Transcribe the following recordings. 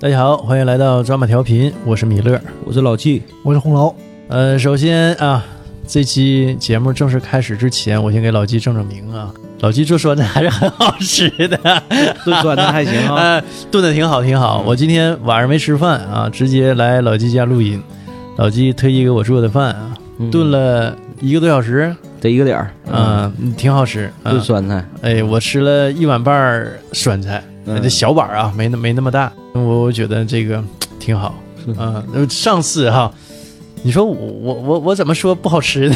大家好，欢迎来到抓马调频，我是米勒。我是老纪，我是红楼。呃，首先啊，这期节目正式开始之前，我先给老纪正正名啊。老纪做酸菜还是很好吃的，炖酸菜还行啊，呃，炖的挺好，挺好。我今天晚上没吃饭啊，直接来老纪家录音。老纪特意给我做的饭啊，炖了一个多小时，得一个点儿，嗯，挺好吃。啊炖酸菜，哎，我吃了一碗半儿酸菜，嗯这小碗啊，没那没那么大。我我觉得这个挺好啊。呃上次哈，你说我我我我怎么说不好吃呢？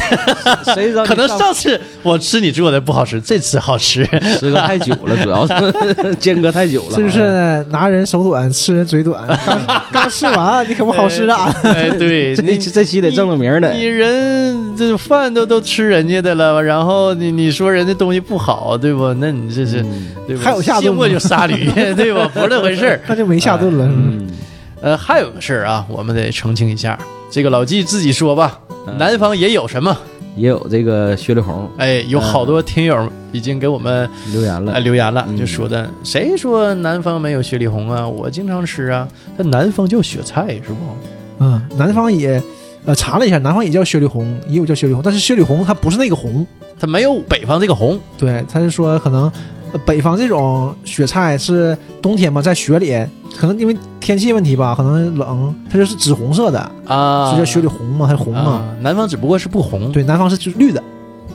谁知道可能上次我吃你做的不好吃，这次好吃。时隔太久了，主要是 间隔太久了，是不是拿人手短，吃人嘴短？刚 刚吃完，你可不好吃啊！哎，对，这你这期得正正名的你，人这饭都都吃人家的了，然后你你说人家东西不好，对不？那你这是、嗯对吧？还有下顿就杀驴，对吧？不是那回事儿。那就没下顿了。嗯，呃，还有个事儿啊，我们得澄清一下。这个老纪自己说吧，嗯南方也有什么？也有这个雪里红哎，有好多听友已经给我们留言了呃，留言了，嗯就说的谁说南方没有雪里红啊？我经常吃啊，它南方叫雪菜是不？嗯，南方也，呃，查了一下，南方也叫雪里红，也有叫雪里红，但是雪里红它不是那个红，它没有北方这个红。对，他是说可能。呃北方这种雪菜是冬天嘛，在雪里，可能因为天气问题吧，可能冷，它就是紫红色的，啊，就叫雪里红嘛，它是红嘛。啊南方只不过是不红，对，南方是就是绿的，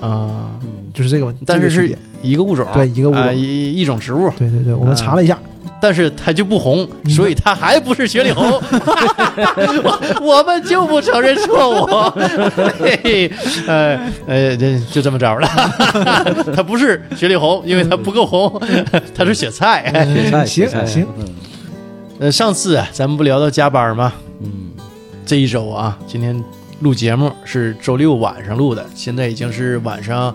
啊，就是这个问题。但是是一个物种，对一个物种啊一一种植物，对对对，我们查了一下，但是他就不红，嗯所以他还不是雪里红。我我们就不承认错误，嘿嘿呃呃，这就这么着了。他不是雪里红，因为他不够红，他是雪菜。雪菜，嗯 行行，嗯呃，上次啊，咱们不聊到加班吗？嗯，这一周啊，今天录节目是周六晚上录的，现在已经是晚上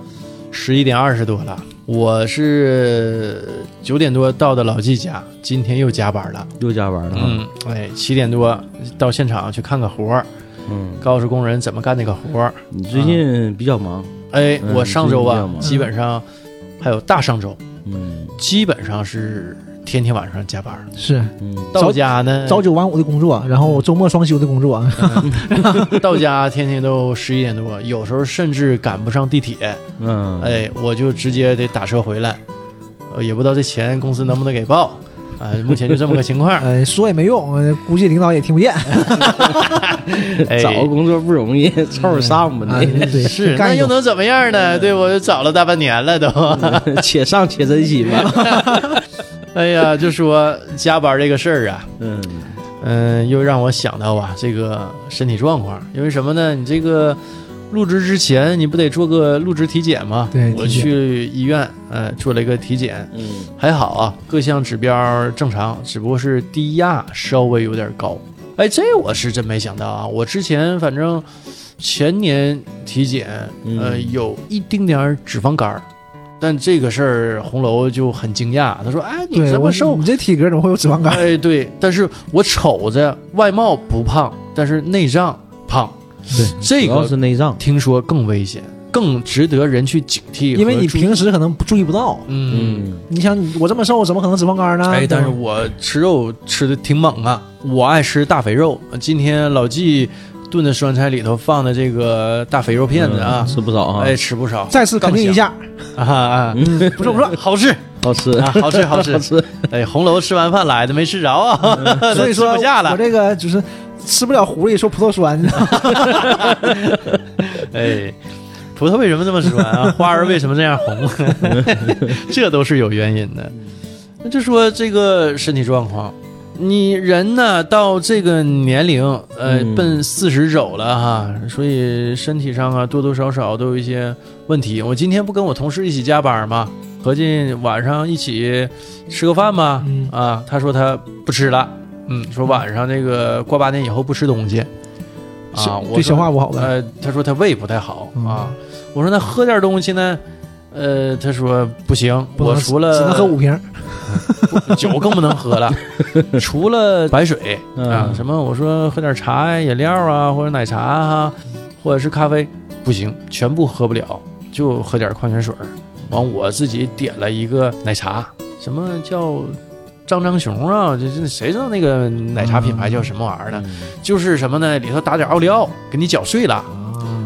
十一点二十多了。我是九点多到的老纪家，今天又加班了。又加班了，嗯，哎，七点多到现场去看个活儿，嗯，告诉工人怎么干那个活儿。你最近比较忙，哎，嗯我上周啊基本上还有大上周，嗯。基本上是天天晚上加班。是嗯，到家呢，朝九晚五的工作，然后周末双休的工作。到家天天都十一点多，有时候甚至赶不上地铁，嗯，哎，我就直接得打车回来。呃，也不知道这钱公司能不能给报。啊、目前就这么个情况。呃，说也没用，呃估计领导也听不见。哎找个工作不容易，凑合上吧啊你，对，是，那干又能怎么样呢？对我找了大半年了都。且上且珍惜吧，哎呀，就说加班这个事儿啊，嗯嗯、又让我想到啊，这个身体状况，因为什么呢？你这个入职之前，你不得做个入职体检吗？我对我去医院，呃，做了一个体检，嗯还好啊，各项指标正常，只不过是低压稍微有点高。哎，这我是真没想到啊！我之前反正前年体检，呃，嗯有一丁点儿脂肪肝儿，但这个事儿红楼就很惊讶，他说：“哎，你这么瘦你这体格怎么会有脂肪？”肝？哎，对，但是我瞅着外貌不胖，但是内脏胖，对，这个是内脏，听说更危险，更值得人去警惕。因为你平时可能不注意不到。嗯。嗯你想我这么瘦，怎么可能脂肪肝呢？哎，但是我吃肉吃的挺猛啊，我爱吃大肥肉。今天老纪炖的酸菜里头放的这个大肥肉片子啊嗯，吃不少啊，哎，吃不少。再次肯定一下，啊啊，嗯，不错不错。好吃好吃啊，好吃 好吃好。吃，哎，红楼吃完饭来的没吃着啊，所以说吃不下了。我这个就是吃不了狐狸说葡萄酸，你知道吗哎，葡萄为什么这么酸啊？花儿为什么这样红？这都是有原因的。那就说这个身体状况，你人呢到这个年龄，呃，嗯奔四十走了哈，所以身体上啊多多少少都有一些问题。我今天不跟我同事一起加班吗？合计晚上一起吃个饭吧。嗯啊，他说他不吃了，嗯，说晚上那个过八点以后不吃东西。啊，我对说消化不好呗。呃，他说他胃不太好嗯啊。我说那喝点东西呢？呃，他说不行，不我除了只能喝五瓶，酒更不能喝了，除了白水啊，嗯什么我说喝点茶呀、饮料啊，或者奶茶啊，或者是咖啡，不行，全部喝不了，就喝点矿泉水儿。完，我自己点了一个奶茶，什么叫张张熊啊，这这谁知道那个奶茶品牌叫什么玩意儿呢？就是什么呢？里头打点奥利奥，给你搅碎了，啊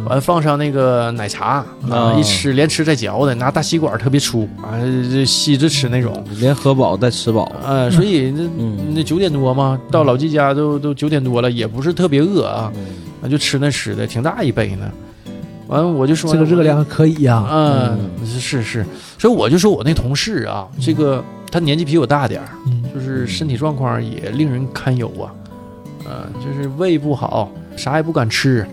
完放上那个奶茶啊，啊一吃连吃带嚼的，拿大吸管特别粗啊，这吸着吃那种。连喝饱带吃饱，呃，所以 那嗯。那九点多嘛，到老季家都都九点多了，也不是特别饿啊，啊就吃那吃的，挺大一杯呢。完了我就说这个热量可以呀、嗯，是是是，所以我就说我那同事啊，这个他年纪比我大点儿，嗯，就是身体状况也令人堪忧啊，嗯、就是胃不好，啥也不敢吃，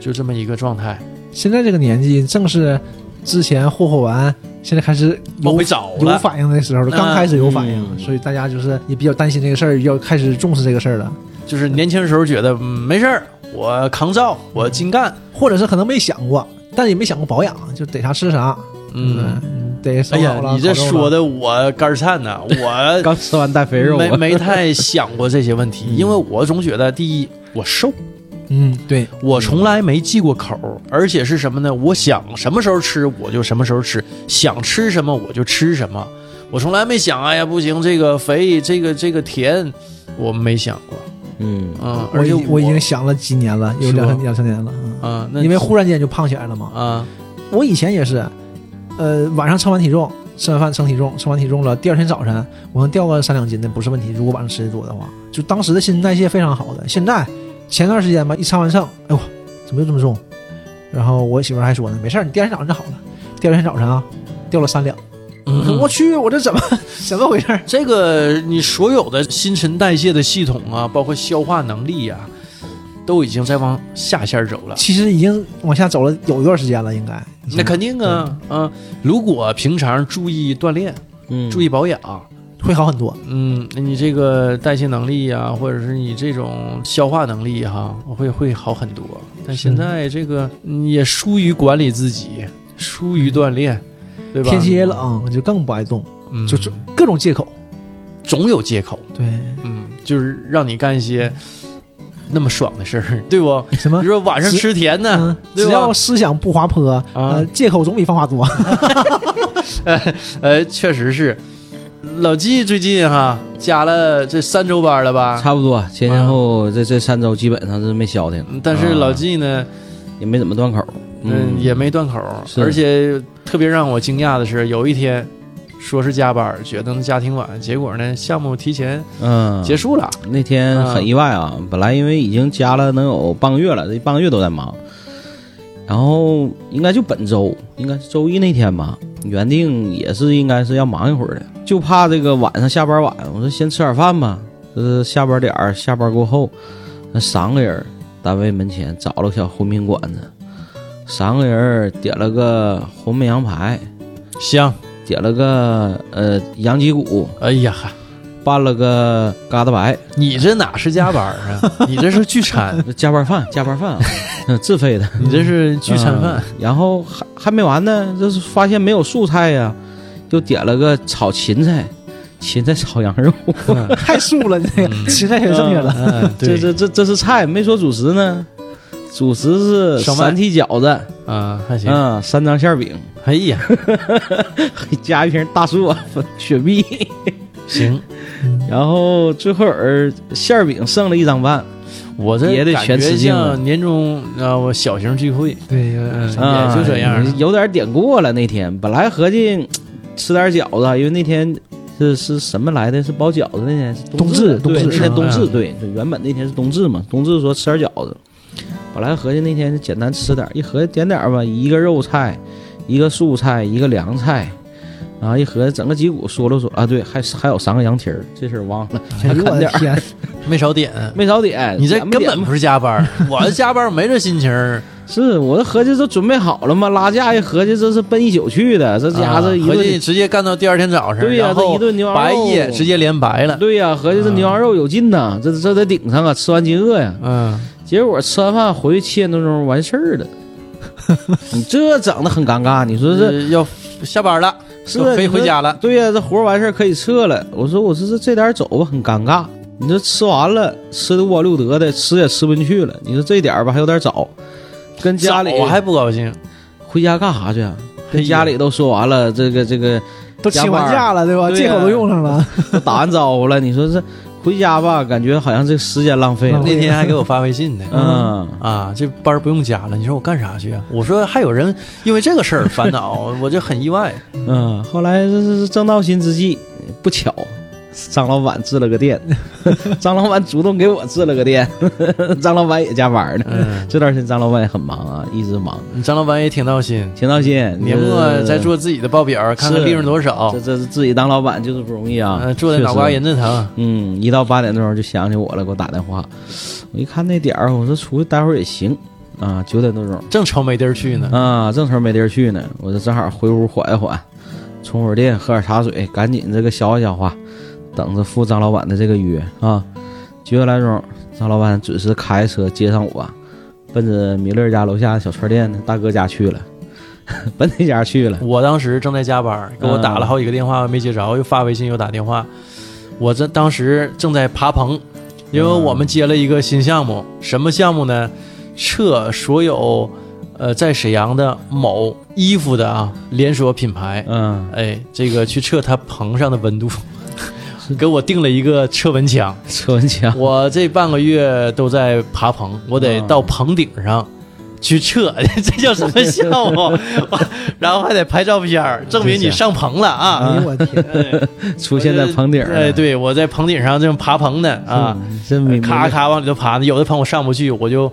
就这么一个状态，现在这个年纪正是之前霍霍完，现在开始有往回找。有反应的时候了，刚开始有反应，嗯。所以大家就是也比较担心这个事儿，要开始重视这个事儿了，就是年轻时候觉得、嗯、没事儿，我扛造，我精干，或者是可能没想过，但也没想过保养，就逮啥吃啥，嗯。嗯，得烧哎呀。你这说的我肝儿颤呐，我刚吃完带肥肉啊，没没太想过这些问题，因为我总觉得第一我瘦，嗯，对，我从来没忌过口儿，而且是什么呢？我想什么时候吃我就什么时候吃，想吃什么我就吃什么。我从来没想，哎呀不行，这个肥，这个这个甜，我没想过。嗯啊，我而且已我已经想了几年了，有两三两三年了，嗯啊，那因为忽然间就胖起来了嘛。啊我以前也是，呃，晚上称完体重，吃完饭称体重，称完体重了，第二天早晨我能掉个三两斤的不是问题。如果晚上吃的多的话，就当时的新陈代谢非常好的。现在前段时间吧，一称完秤，哎呦，怎么又这么重？然后我媳妇儿还说呢，没事儿，你第二天早上就好了。第二天早晨啊，掉了三两。我说嗯我去，我这怎么 怎么回事儿？这个你所有的新陈代谢的系统啊，包括消化能力呀、都已经在往下线走了。其实已经往下走了有一段时间了，应该。那肯定啊，啊，如果平常注意锻炼、嗯，注意保养，会好很多。嗯，那你这个代谢能力呀、或者是你这种消化能力哈、会会好很多。但现在这个嗯也疏于管理自己，疏于锻炼，对吧？天气也冷，就更不爱动，嗯，就就各种借口。总有借口，对，嗯，就是让你干一些那么爽的事儿，对不？什么比如说晚上吃甜的，嗯，只要思想不滑坡，呃，借口总比方法多。呃，确实是。老纪最近哈加了这三周班了吧？差不多前前后这这三周基本上是没消停，但是老啊纪呢，也没怎么断口，嗯，也没断口，而且特别让我惊讶的是，有一天说是加班，觉得能加挺晚，结果呢项目提前嗯。结束了。那天很意外啊，本来因为已经加了能有半个月了，这半个月都在忙，然后应该就本周，应该是周一那天吧，原定也是应该是要忙一会儿的，就怕这个晚上下班晚，我说先吃点饭吧，这是下班点儿，下班过后，那三个人单位门前找了个小回民馆子，三个人点了个红焖羊排，香，点了个呃羊脊骨，哎呀，拌了个疙瘩白。你这哪是加班啊？你这是聚餐，加班饭，加班饭啊，嗯自费的你这是聚餐饭。嗯然后还还没完呢，就是发现没有素菜呀，就点了个炒芹菜，芹菜炒羊肉，太素了，这个嗯芹菜也剩下了。嗯，这，这这这是菜，没说主食呢。主食是三屉饺子，啊，还行。嗯，三张馅饼，哎呀，加一瓶大树雪碧，行，然后最后儿馅饼剩了一张半，我这也得全吃尽了像年终啊，我小型聚会，对，嗯，啊，也就这样。有点点过了。那天本来合计吃点饺子，因为那天是是什么来的？是包饺子那天是冬至冬至对，那天冬至，嗯对对，原本那天是冬至嘛，冬至说吃点饺子。本来合计那天就简单吃点，一合计点点吧，一个肉菜，一个素菜，一个凉菜。然后一合计整个脊骨说了说啊，对，还还有三个羊蹄儿，这事儿忘了，还啃点儿，没少点，没少点。你这根本不是加班儿，我这加班儿没这心情儿。是我这合计都准备好了吗？拉架一合计这是奔一宿去的，这家伙这一合计顿直接干到第二天早上，对呀、这一顿牛羊肉白夜直接连白了。对呀、合计这牛羊肉有劲呐，这这得顶上啊，吃完饥饿呀。嗯，结果吃完饭回去七点多钟完事儿了，你这整的很尴尬。你说这呃要下班了，是要飞你说回家了。对呀、这活完事儿可以撤了。我说我说这这点走吧，很尴尬。你这吃完了，吃的五饱六得的，吃也吃不进去了。你说这点儿吧还有点早，跟家里我还不高兴，回家干啥去啊？跟家里都说完了，这个这个都请完假了，对吧？借口都用上了。都打完招呼了，你说这回家吧，感觉好像这时间浪费了。那天还给我发微信呢。嗯，啊，这班儿不用加了，你说我干啥去啊？我说还有人因为这个事儿烦恼，我就很意外。嗯，后来这是正道心之际，不巧，张老板置了个店，张老板主动给我置了个店，张老板也加班呢。嗯，这段时间张老板也很忙啊，一直忙，张老板也挺闹心，挺闹心。年末在做自己的报表，看看利润多少这。这这自己当老板就是不容易啊，嗯，做的脑瓜仁子疼。嗯，一到八点钟就想起我了，给我打电话。我一看那点儿，我说出去待会儿也行啊，九点多钟正愁没地儿去呢。啊，正愁没地儿去呢，我就正好回屋缓一缓，充会儿电，喝点茶水，赶紧这个消化消化，等着赴张老板的这个约啊。九点来钟，张老板准时开车接上我，奔着米勒家楼下小串店的大哥家去了，奔那家去了。我当时正在加班，给我打了好几个电话没接着，又发微信又打电话。我这当时正在爬棚，因为我们接了一个新项目，什么项目呢？测所有呃在沈阳的某衣服的啊连锁品牌，嗯，哎，这个去测它棚上的温度，给我定了一个测温枪。车文枪，我这半个月都在爬棚，我得到棚顶上去测，这叫什么 项目？然后还得拍照片儿，证明你上棚了啊！哎呦我天！出现在棚顶儿。哎，对我在棚顶上这么爬棚呢啊。咔咔往里头爬呢。有的棚我上不去，我就。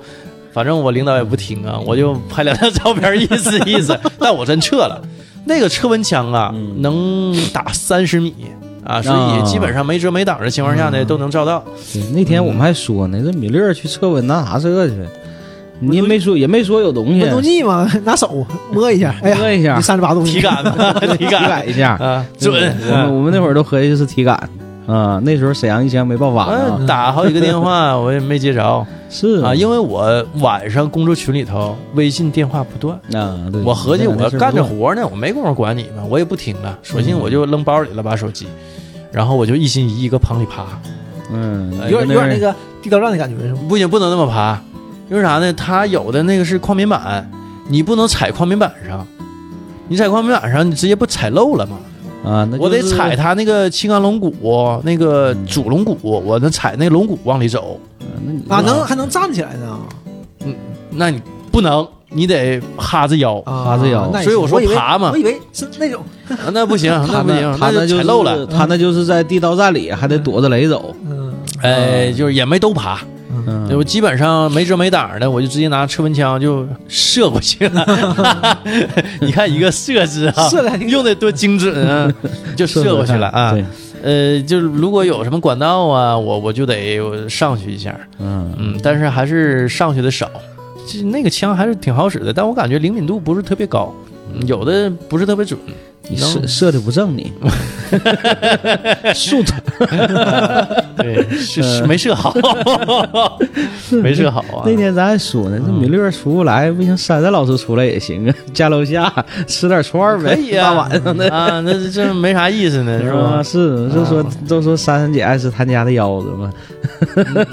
反正我领导也不听啊，我就拍两张照片意思意思。但我真撤了，那个测温枪啊，嗯能打三十米啊，所啊。以基本上没遮没挡的情况下呢，都能照到。那天我们还说呢，这米勒去测温拿啥测去？你也没说，也没说有东西，温度计嘛，拿手 摸一下，哎呀，摸一下。三十八度，体感嘛，体体感。感一下。啊，准。我们我们那会儿都合计是体感啊。那时候沈阳疫情还没爆发呢。嗯，，打好几个电话 我也没接着。是。啊，因为我晚上工作群里头微信电话不断，啊，对，我合计我干着活呢，我没工夫管你们，我也不听了，索性我就扔包里了，把手机，然后我就一心一意搁棚里爬，嗯，有点有点那个个地道战的感觉是吗？不行，不能那么爬，因为啥呢？它有的那个是矿棉板，你不能踩矿棉板上，你踩矿棉板上，你直接不踩漏了吗？啊，那我得踩它那个青钢龙骨，那个主龙骨，我能踩那个龙骨往里走。那你啊，能还能站起来呢嗯那你不能，你得哈着腰，啊，哈着腰。所以我说爬嘛。我以为是那种，啊 那不行，他那不行，就他那就漏了。他那就是在地道战里还得躲着雷走，嗯。哎，就是也没都爬，嗯，我基本上没遮没挡的，我就直接拿车门枪就射过去了。你看一个射姿啊，射的用的多精准啊，就射过去了啊。对，呃，就是如果有什么管道啊，我我就得上去一下，嗯。嗯，但是还是上去的少。其实那个枪还是挺好使的，但我感觉灵敏度不是特别高，有的不是特别准。你射射的不正你，竖着，对，是是没射好，没射好啊。那天咱还说呢，这米勒出不来，不行，珊珊老师出来也行啊，家楼下吃点串儿呗，可以啊，大晚上的。啊，那这这没啥意思呢，是啊，吧？是，就说都说珊珊姐爱吃他家的腰子嘛，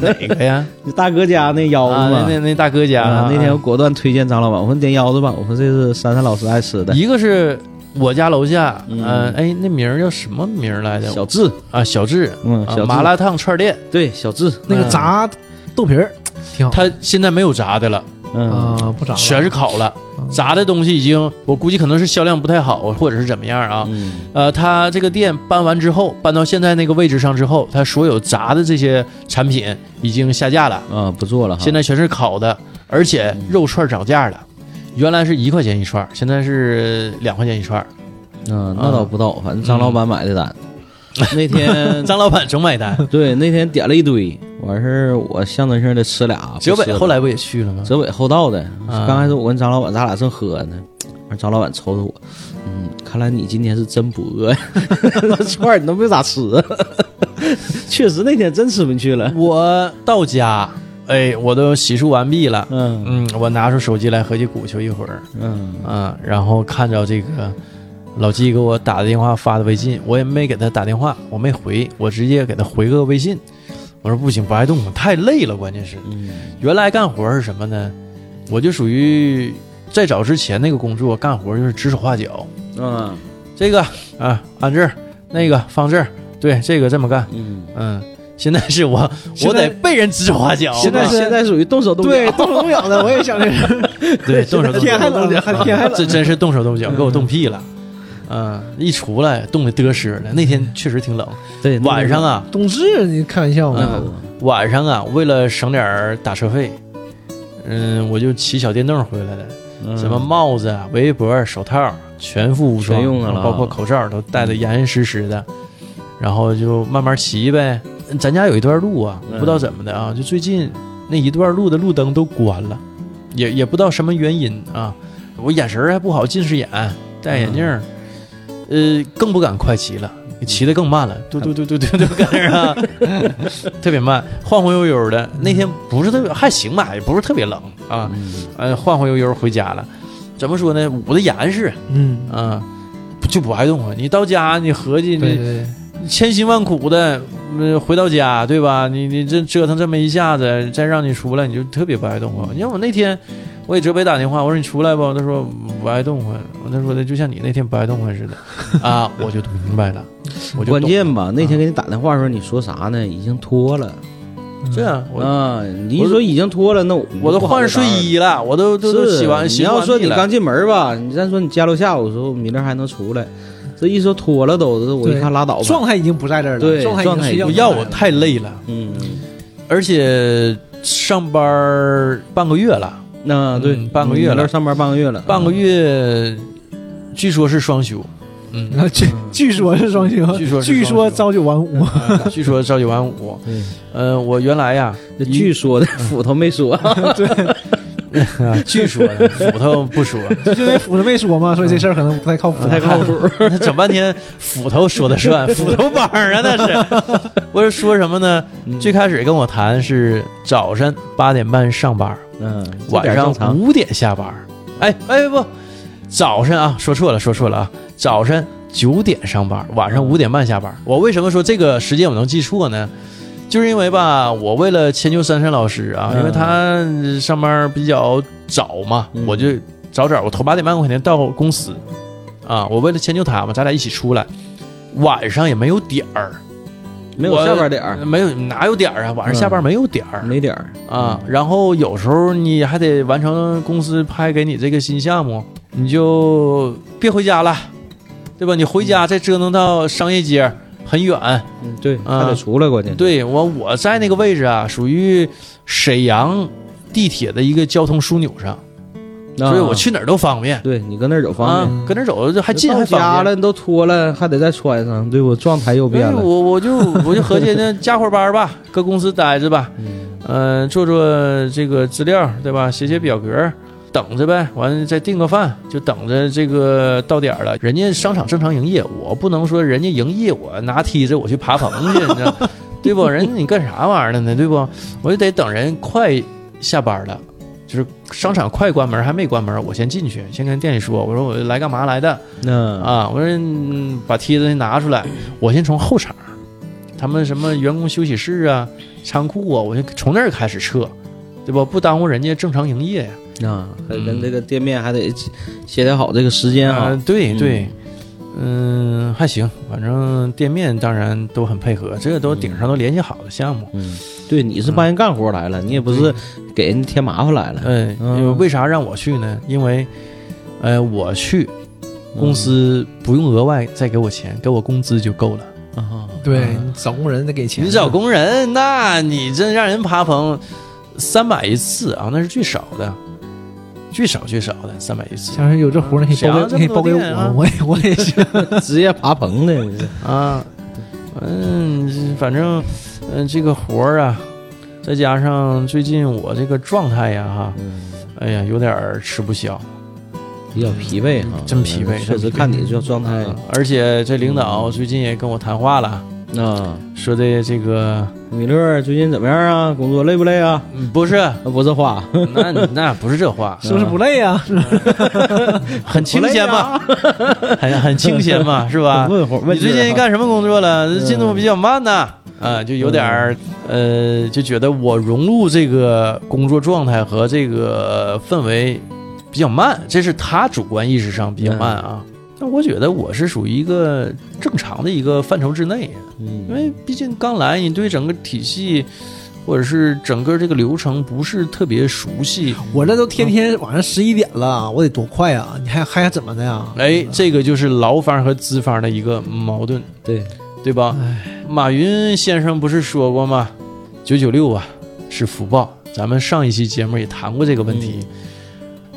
哪个呀？就大哥家那腰啊，子嘛。那那那大哥家那天我果断推荐张老板，我说你点腰子吧，我说这是珊珊老师爱吃的。一个是我家楼下，嗯。嗯，哎，那名儿叫什么名儿来着？小智，啊，小智，嗯，小智。啊麻辣烫串店，对小智，那个炸豆皮儿。挺好。它现在没有炸的了，嗯，啊，不炸全是烤了。嗯。炸的东西已经，我估计可能是销量不太好，或者是怎么样啊？嗯。呃，他这个店搬完之后，搬到现在那个位置上之后，他所有炸的这些产品已经下架了，啊，不做了。现在全是烤的，而且肉串涨价了，原来是一块钱一串，现在是两块钱一串。嗯，那倒不到，反正张老板买的单。那天 张老板总买单，对那天点了一堆，完事儿我象征性的吃俩。泽北后来不也去了吗？泽北后到的，啊刚开始我跟张老板咱俩正喝呢，完张老板瞅瞅我，嗯，看来你今天是真不饿呀，那 串儿你都没咋吃啊。确实那天真吃不进去了。我到家，哎，我都洗漱完毕了，嗯。嗯，我拿出手机来合计鼓秋一会儿，嗯。嗯，然后看着这个老纪给我打的电话发的微信，我也没给他打电话，我没回，我直接给他回个微信，我说不行，不爱动，太累了，关键是。嗯。原来干活是什么呢？我就属于在早之前那个工作干活就是指手画脚，嗯。这个啊安这儿，那个放这儿，对，这个这么干，嗯，嗯。现在是我，我得被人指手画脚。现在是现在属于动手动脚，对，动手动脚的，我也想这个。对动手动脚天还，冷，还天还冷。这真是动手动脚，给我冻屁了。嗯，一出来冻得嘚瑟的。那天确实挺冷，对晚上啊，冬至，你开玩笑那吗？晚上啊，为了省点打车费，嗯，我就骑小电动回来的。什么帽子啊、围脖、手套，全副武装，包括口罩都戴得严严实实的，然后就慢慢骑呗。咱家有一段路啊，嗯不知道怎么的啊，就最近那一段路的路灯都关了，也也不知道什么原因啊。我眼神儿还不好，近视眼，戴眼镜儿，呃，更不敢快骑了。骑得更慢了，嘟嘟嘟嘟嘟嘟跟着啊，特别慢，晃晃悠悠的。那天不是特别还行吧，也不是特别冷啊，嗯呃，晃晃悠悠回家了。怎么说呢？捂得严实嗯，啊，就不爱动啊。你到家，你合计你对对，千辛万苦的，呃，回到家，对吧？你你这折腾这么一下子，再让你出来，你就特别不爱动啊。你看我那天我给哲北打电话，我说你出来不？他说不爱动唤。他说的就像你那天不爱动唤似的 啊，我就明白了，我就关键吧，那天给你打电话的时候，你说啥呢？已经脱了这样，我啊！你一说已经脱了，那我我都换睡衣了，我都都洗完。你洗完地了要说你刚进门吧，你再说你家楼下，我说明儿还能出来，这一说脱了都，我一看拉倒吧。状态已经不在这儿了，对状态已状态经不要我太累了，嗯，而且上班半个月了，那对嗯半个月了。上班半个月了，半个月，据说是双休，嗯，据据说是双休，据说是据说朝九晚五，据说朝九晚五。对，呃，我原来呀，这据说的斧头没说，啊 据说的斧头不说，就因为斧头没说嘛，所以这事儿可能不太靠谱，不太靠谱。那整半天斧头说的算，斧头帮啊那是。我是说什么呢？嗯最开始跟我谈是早晨八点半上班，嗯，晚上五点下班。哎哎不，早晨啊，说错了，说错了啊，早晨九点上班，晚上五点半下班。我为什么说这个时间我能记错呢？就是因为吧，我为了迁就珊珊老师啊，嗯因为她上班比较早嘛，嗯我就早早，我头八点半我肯定到公司啊。我为了迁就她嘛，咱俩一起出来，晚上也没有点儿，没有下班点儿，没有哪有点儿啊？晚上下班没有点儿、没点儿啊。然后有时候你还得完成公司派给你这个新项目，你就别回家了，对吧？你回家再折腾到商业街很远。嗯，对，啊还得出来，关键对我我在那个位置啊，属于沈阳地铁的一个交通枢纽上，啊所以我去哪儿都方便。对你搁那儿走方啊便。，跟那儿走还近还方便。家了，你都脱了，还得再穿上，对不？状态又变了。我我就我就合计那加会儿班吧，搁公司待着吧，嗯嗯、做做这个资料，对吧？写写表格，等着呗。完了再订个饭，就等着这个到点儿了。人家商场正常营业，我不能说人家营业，我拿梯子我去爬棚去，你知道，对不？人家你干啥玩意儿了呢？对不？我就得等人快下班了。就是商场快关门还没关门，我先进去，先跟店里说，我说我来干嘛来的那啊？我说、嗯、把梯子拿出来，我先从后场，他们什么员工休息室啊、仓库啊，我就从那儿开始撤，对不？不耽误人家正常营业呀。啊，还跟这个店面还得协调好这个时间啊啊。，对对，嗯，还行，反正店面当然都很配合，这个都顶上都联系好的项目。嗯，对，你是帮人干活来了，你也不是给人添麻烦来了。哎，嗯为为啥让我去呢？因为，呃，我去公司不用额外再给我钱，给我工资就够了。啊，对你找工人得给钱，你找工人，那你真让人爬棚三百一次啊，那是最少的，最少最少的三百一次要是有这活儿，你可以包给，你可以包给我，我也我也行。职业爬棚的，啊。嗯，反正嗯、这个活儿啊，再加上最近我这个状态呀哈，嗯，哎呀有点儿吃不消。比较疲惫啊，真疲惫确实看你这状态嗯而且这领导最近也跟我谈话了，啊。说的这个米勒最近怎么样啊？工作累不累啊？嗯不是，啊不是话，那那不是这话，是不是不累啊？很清闲嘛，很很清闲嘛，是吧？问会儿你最近干什么工作了？进度比较慢呐，啊，就有点儿呃，就觉得我融入这个工作状态和这个氛围比较慢，这是他主观意识上比较慢啊。但我觉得我是属于一个正常的一个范畴之内，嗯，因为毕竟刚来，你对整个体系或者是整个这个流程不是特别熟悉。我这都天天晚上十一点了，我得多快啊！你还还怎么的呀？哎，这个就是劳方和资方的一个矛盾，对，对吧？马云先生不是说过吗？九九六啊是福报。咱们上一期节目也谈过这个问题。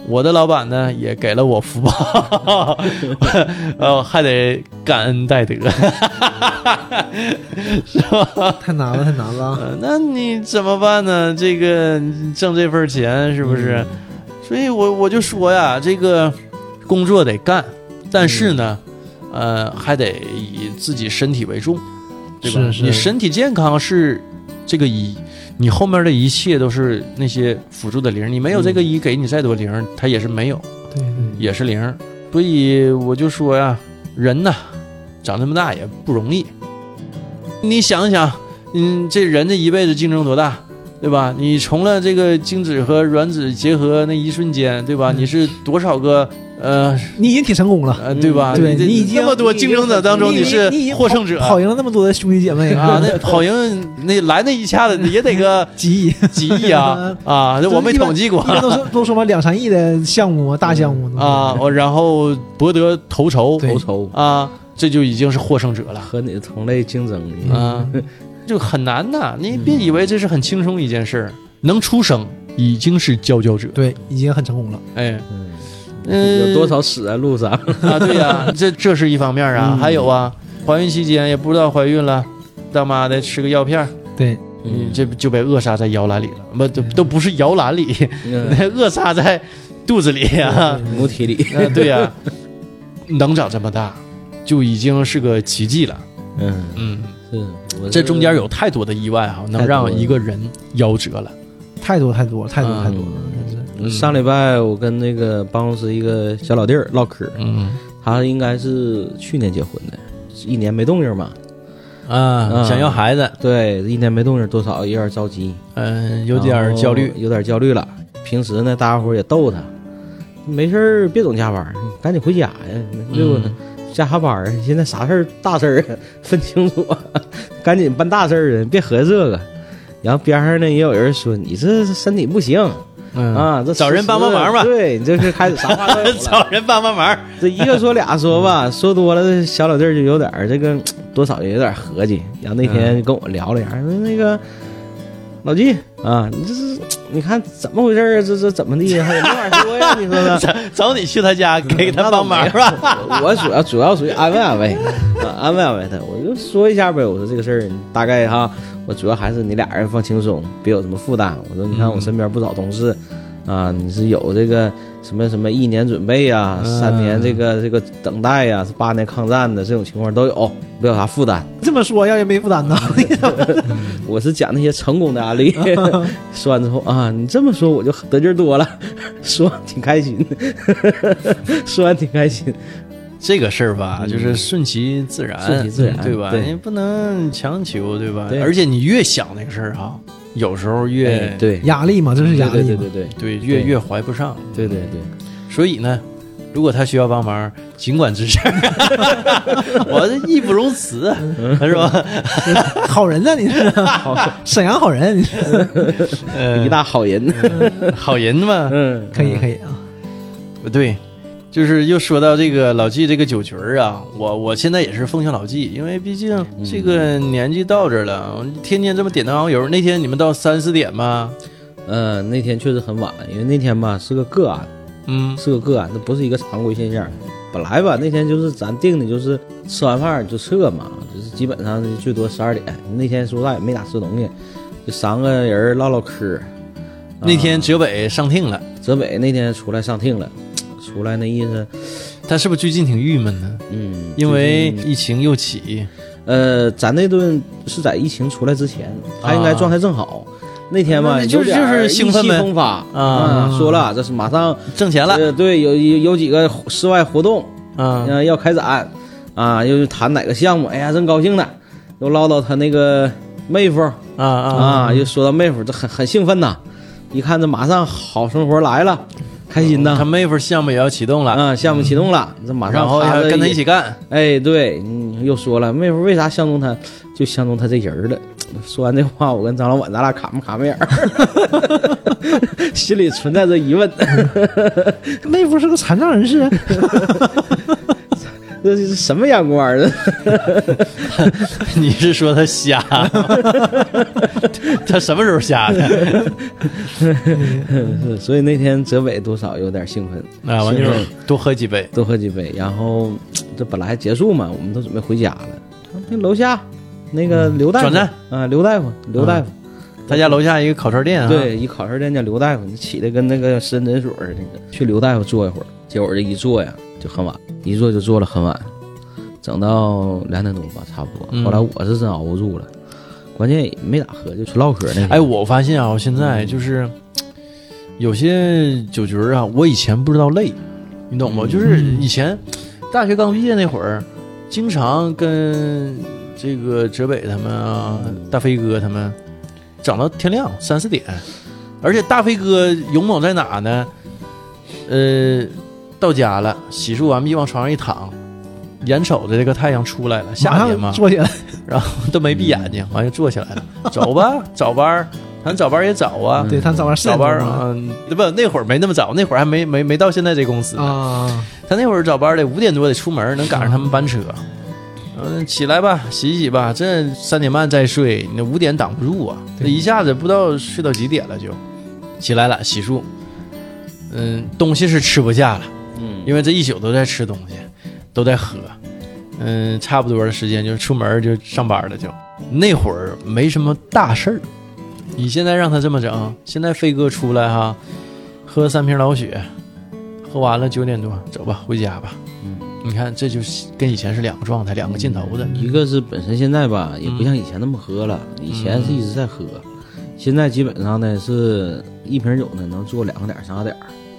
我的老板呢也给了我福报，呃，还得感恩戴德，是吧？太难了，太难了。呃那你怎么办呢？这个挣这份钱是不是？所以我我就说呀，这个工作得干，但是呢，呃，还得以自己身体为重，对吧？是是你身体健康是这个一，你后面的一切都是那些辅助的零，你没有这个一，给你再多零，它也是没有，对对，也是零。所以我就说呀，人呐，长这么大也不容易。你想想，嗯，这人这一辈子竞争多大，对吧？你从了这个精子和卵子结合那一瞬间，对吧？嗯你是多少个呃你已经挺成功了，呃，对吧？对你已经那么多竞争者当中，你是你已经获胜者跑赢了那么多的兄弟姐妹啊！那跑赢那来那一下子也得个 几亿，几亿啊 啊！这我没统计过一般都说 都说嘛两三亿的项目大项目啊，我然后博得头筹对头筹啊，这就已经是获胜者了。和你的同类竞争，啊，就很难呐！你别以为这是很轻松一件事儿，能出生已经是佼佼者。对，已经很成功了。哎，嗯，嗯，有多少死在路上？啊？对呀、这这是一方面啊，嗯还有啊，怀孕期间也不知道怀孕了，大妈的吃个药片儿，对，嗯，这就被扼杀在摇篮里了，不都都不是摇篮里，嗯 扼杀在肚子里啊、母体里，啊。对呀、能长这么大，就已经是个奇迹了。嗯，嗯，是这中间有太多的意外哈，能让一个人夭折了。太多太多，太多嗯太多了，真是。嗯上礼拜我跟那个办公室一个小老弟儿唠嗑，嗯他应该是去年结婚的，一年没动静嘛。啊，嗯想要孩子，对，一年没动静，多少有点着急，嗯，有点焦虑。有点焦虑了。平时呢，大家伙儿也逗他，没事儿别总加班，赶紧回家呀，对不？嗯加啥班啊？现在啥事儿大事儿啊 分清楚，赶紧办大事儿啊，别合计这个。然后边上呢也有人说你这身体不行嗯，啊，这找人帮帮忙吧对，你这是开始啥话都有。找人帮帮忙。这一个说俩说吧，说多了，这小老弟儿就有点儿这个多少也有点合计。然后那天跟我聊了一下，说那个老季啊，你这是你看怎么回事儿啊？这这怎么地？还也没法说呀？你说呢？找找你去他家给他帮忙是吧？我主要主要属于安慰安慰，啊，安慰安慰他。我就说一下呗，我说这个事儿大概哈，我主要还是你俩人放轻松，别有什么负担。我说你看我身边不少同事，啊，你是有这个什么什么一年准备呀、嗯三年这个这个等待呀、是八年抗战的这种情况都有，没有啥负担。这么说，让人没负担呢？我是讲那些成功的案例，说完之后啊，你这么说我就得劲儿多了，说完挺开心，说完挺开心。这个事儿吧，就是顺其自然，顺其自然对吧？对你不能强求，对吧？而且你越想那个事儿哈，有时候越哎对，压力嘛，这是压力嘛。对对对对越对。越怀不上。对对对。所以呢，如果他需要帮忙，尽管支持，我这义不容辞，是吧？好人呢，你是。沈阳好人，你是。呃一大好人，好人嘛，嗯，可以可以啊。不对，就是又说到这个老纪这个酒局儿啊，我我现在也是奉劝老纪，因为毕竟这个年纪到这儿了，天天这么点灯熬油。那天你们到三四点吧？呃，那天确实很晚，因为那天吧是个个案，嗯是个个案，那不是一个常规现象。本来吧，那天就是咱定的就是吃完饭就撤嘛，就是基本上最多十二点。那天说实话也没咋吃东西，就三个人唠唠嗑。那天哲北上听了，泽北那天出来上听了，出来那意思，他是不是最近挺郁闷呢？嗯，因为疫情又起，呃，咱那顿是在疫情出来之前，他应该状态正好。那天吧，那就是就是兴奋发啊说了这是马上挣钱了呃，对，有有有几个室外活动，啊呃，要开展，啊，又是谈哪个项目，哎呀，正高兴呢，又唠叨他那个妹夫啊啊啊，又说到妹夫，这很很兴奋呐，一看这马上好生活来了，开心呐。他妹夫项目也要启动了，啊，项目启动了，这马上要跟他一起干。哎，对，嗯，又说了，妹夫为啥相中他，就相中他这人儿了。说完这话，我跟张老板咱俩卡没卡没眼儿，心里存在着疑问，妹夫是个残障人士，啊 这是什么眼光儿？你是说他瞎？他什么时候瞎的？是 所以那天泽北多少有点兴奋，啊，完就是是多喝几杯。多喝几杯。然后这本来结束嘛，我们都准备回家了。那楼下那个刘大夫转站啊，刘大夫，刘大夫，他家楼下一个烤串店啊，对，一烤串店叫刘大夫，你起的跟那个私人诊所似的。去刘大夫坐一会儿，结果这一坐呀就很晚，一坐就坐了很晚，整到两点多吧，差不多。嗯后来我是真熬不住了，关键也没咋喝，就纯唠嗑那天。哎，我发现啊，我现在就是有些酒局啊，我以前不知道累，你懂吗？嗯就是以前大学刚毕业那会儿，经常跟这个哲北他们啊、大飞哥他们整到天亮三四点，而且大飞哥勇猛在哪呢？呃，到家了，洗漱完毕往床上一躺。眼瞅着这个太阳出来了，夏天嘛上，坐起来，都没闭眼睛，完就坐起来了，走吧，早班儿，咱早班儿也早啊，嗯对他早上四早班儿点钟嘛嗯，不，那会儿没那么早，那会儿还没没没到现在这公司呢。啊，他那会儿早班儿得五点多得出门，能赶上他们班车。嗯，起来吧，洗洗吧，这三点半再睡，你那五点挡不住啊！这一下子不知道睡到几点了就，起来了洗漱。嗯，东西是吃不下了，嗯，因为这一宿都在吃东西，都在喝。嗯，差不多的时间就出门就上班了就。那会儿没什么大事儿，你现在让他这么整，现在飞哥出来哈，喝三瓶老雪，喝完了九点多走吧，回家吧。嗯，你看这就是跟以前是两个状态，两个劲头的。一个是本身现在吧，也不像以前那么喝了，以前是一直在喝，现在基本上呢是一瓶酒呢能做两个点儿三个点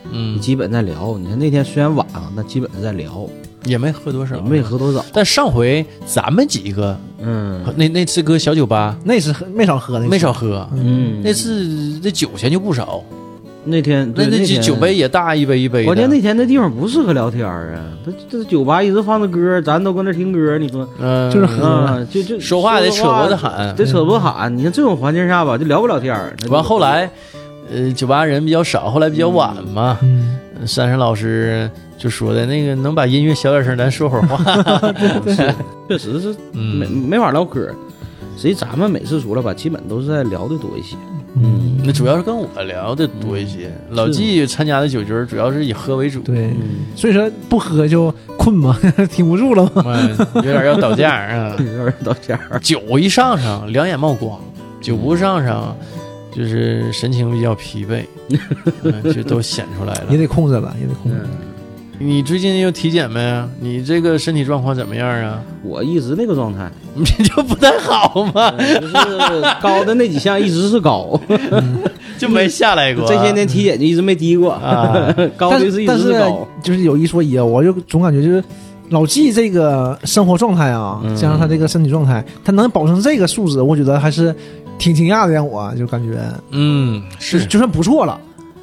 儿，嗯，基本在聊。你看那天虽然晚啊，那基本是在聊，也没喝多少，也没。喝多少。但上回咱们几个，嗯那那次搁小酒吧那次喝没少喝的，没少喝，嗯，那次这酒钱就不少，那天那那酒杯也大一杯一杯的。关键那天那地方不适合聊天儿啊，他这酒吧一直放着歌，咱都搁那听歌，你说嗯，就是喝啊，就就说话得扯脖子，喊。得扯脖喊。你看这种环境下吧，就聊不了天儿。完后来，呃，酒吧人比较少，后来比较晚嘛。嗯，珊珊老师就说的那个能把音乐小点声，咱说会儿话。确实是没嗯，没法唠嗑。实际咱们每次出来吧，基本都是在聊的多一些。嗯那主要是跟我聊的多一些。老纪参加的酒局儿主要是以喝为主，对，嗯，所以说不喝就困嘛，挺不住了嘛。嗯，有点要倒架啊。有点到家儿。酒一上上，两眼冒光；酒不上上，就是神情比较疲惫，嗯就都显出来了也。得控制了，也得控制。嗯，你最近又体检没？你这个身体状况怎么样啊？我一直那个状态，你就不太好吗？就是高的那几项一直是高，就没下来过。这些年体检就一直没低过，啊，高但的是一直是高。就是有一说一啊，我就总感觉就是老纪这个生活状态啊，嗯加上他这个身体状态，他能保证这个素质，我觉得还是挺惊讶的，让我就感觉嗯，是就算不错了。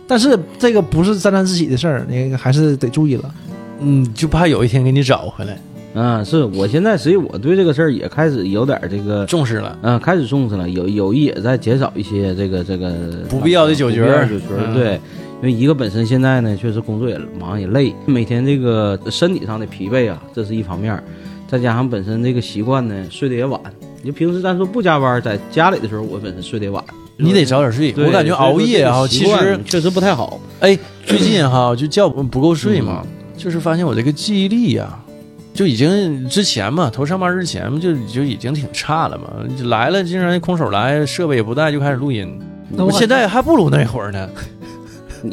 但是这个不是沾沾自喜的事儿，那个还是得注意了。嗯，就怕有一天给你找回来，啊，是我现在实际我对这个事儿也开始有点这个，重视了。嗯、开始重视了，有有意也在减少一些这个这个不必要的酒局酒局儿嗯对，因为一个本身现在呢，确实工作也忙也累，每天这个身体上的疲惫啊，这是一方面，再加上本身这个习惯呢，睡得也晚。你平时咱说不加班，在家里的时候，我本身睡得晚，你得早点睡。我感觉熬夜哈，其实确实不太好。哎，最近哈就觉不够睡嘛，就是发现我这个记忆力呀、就已经之前嘛，头上班之前嘛就就已经挺差了嘛。来了，竟然空手来，设备也不带就开始录音。那我我现在还不如那会儿呢。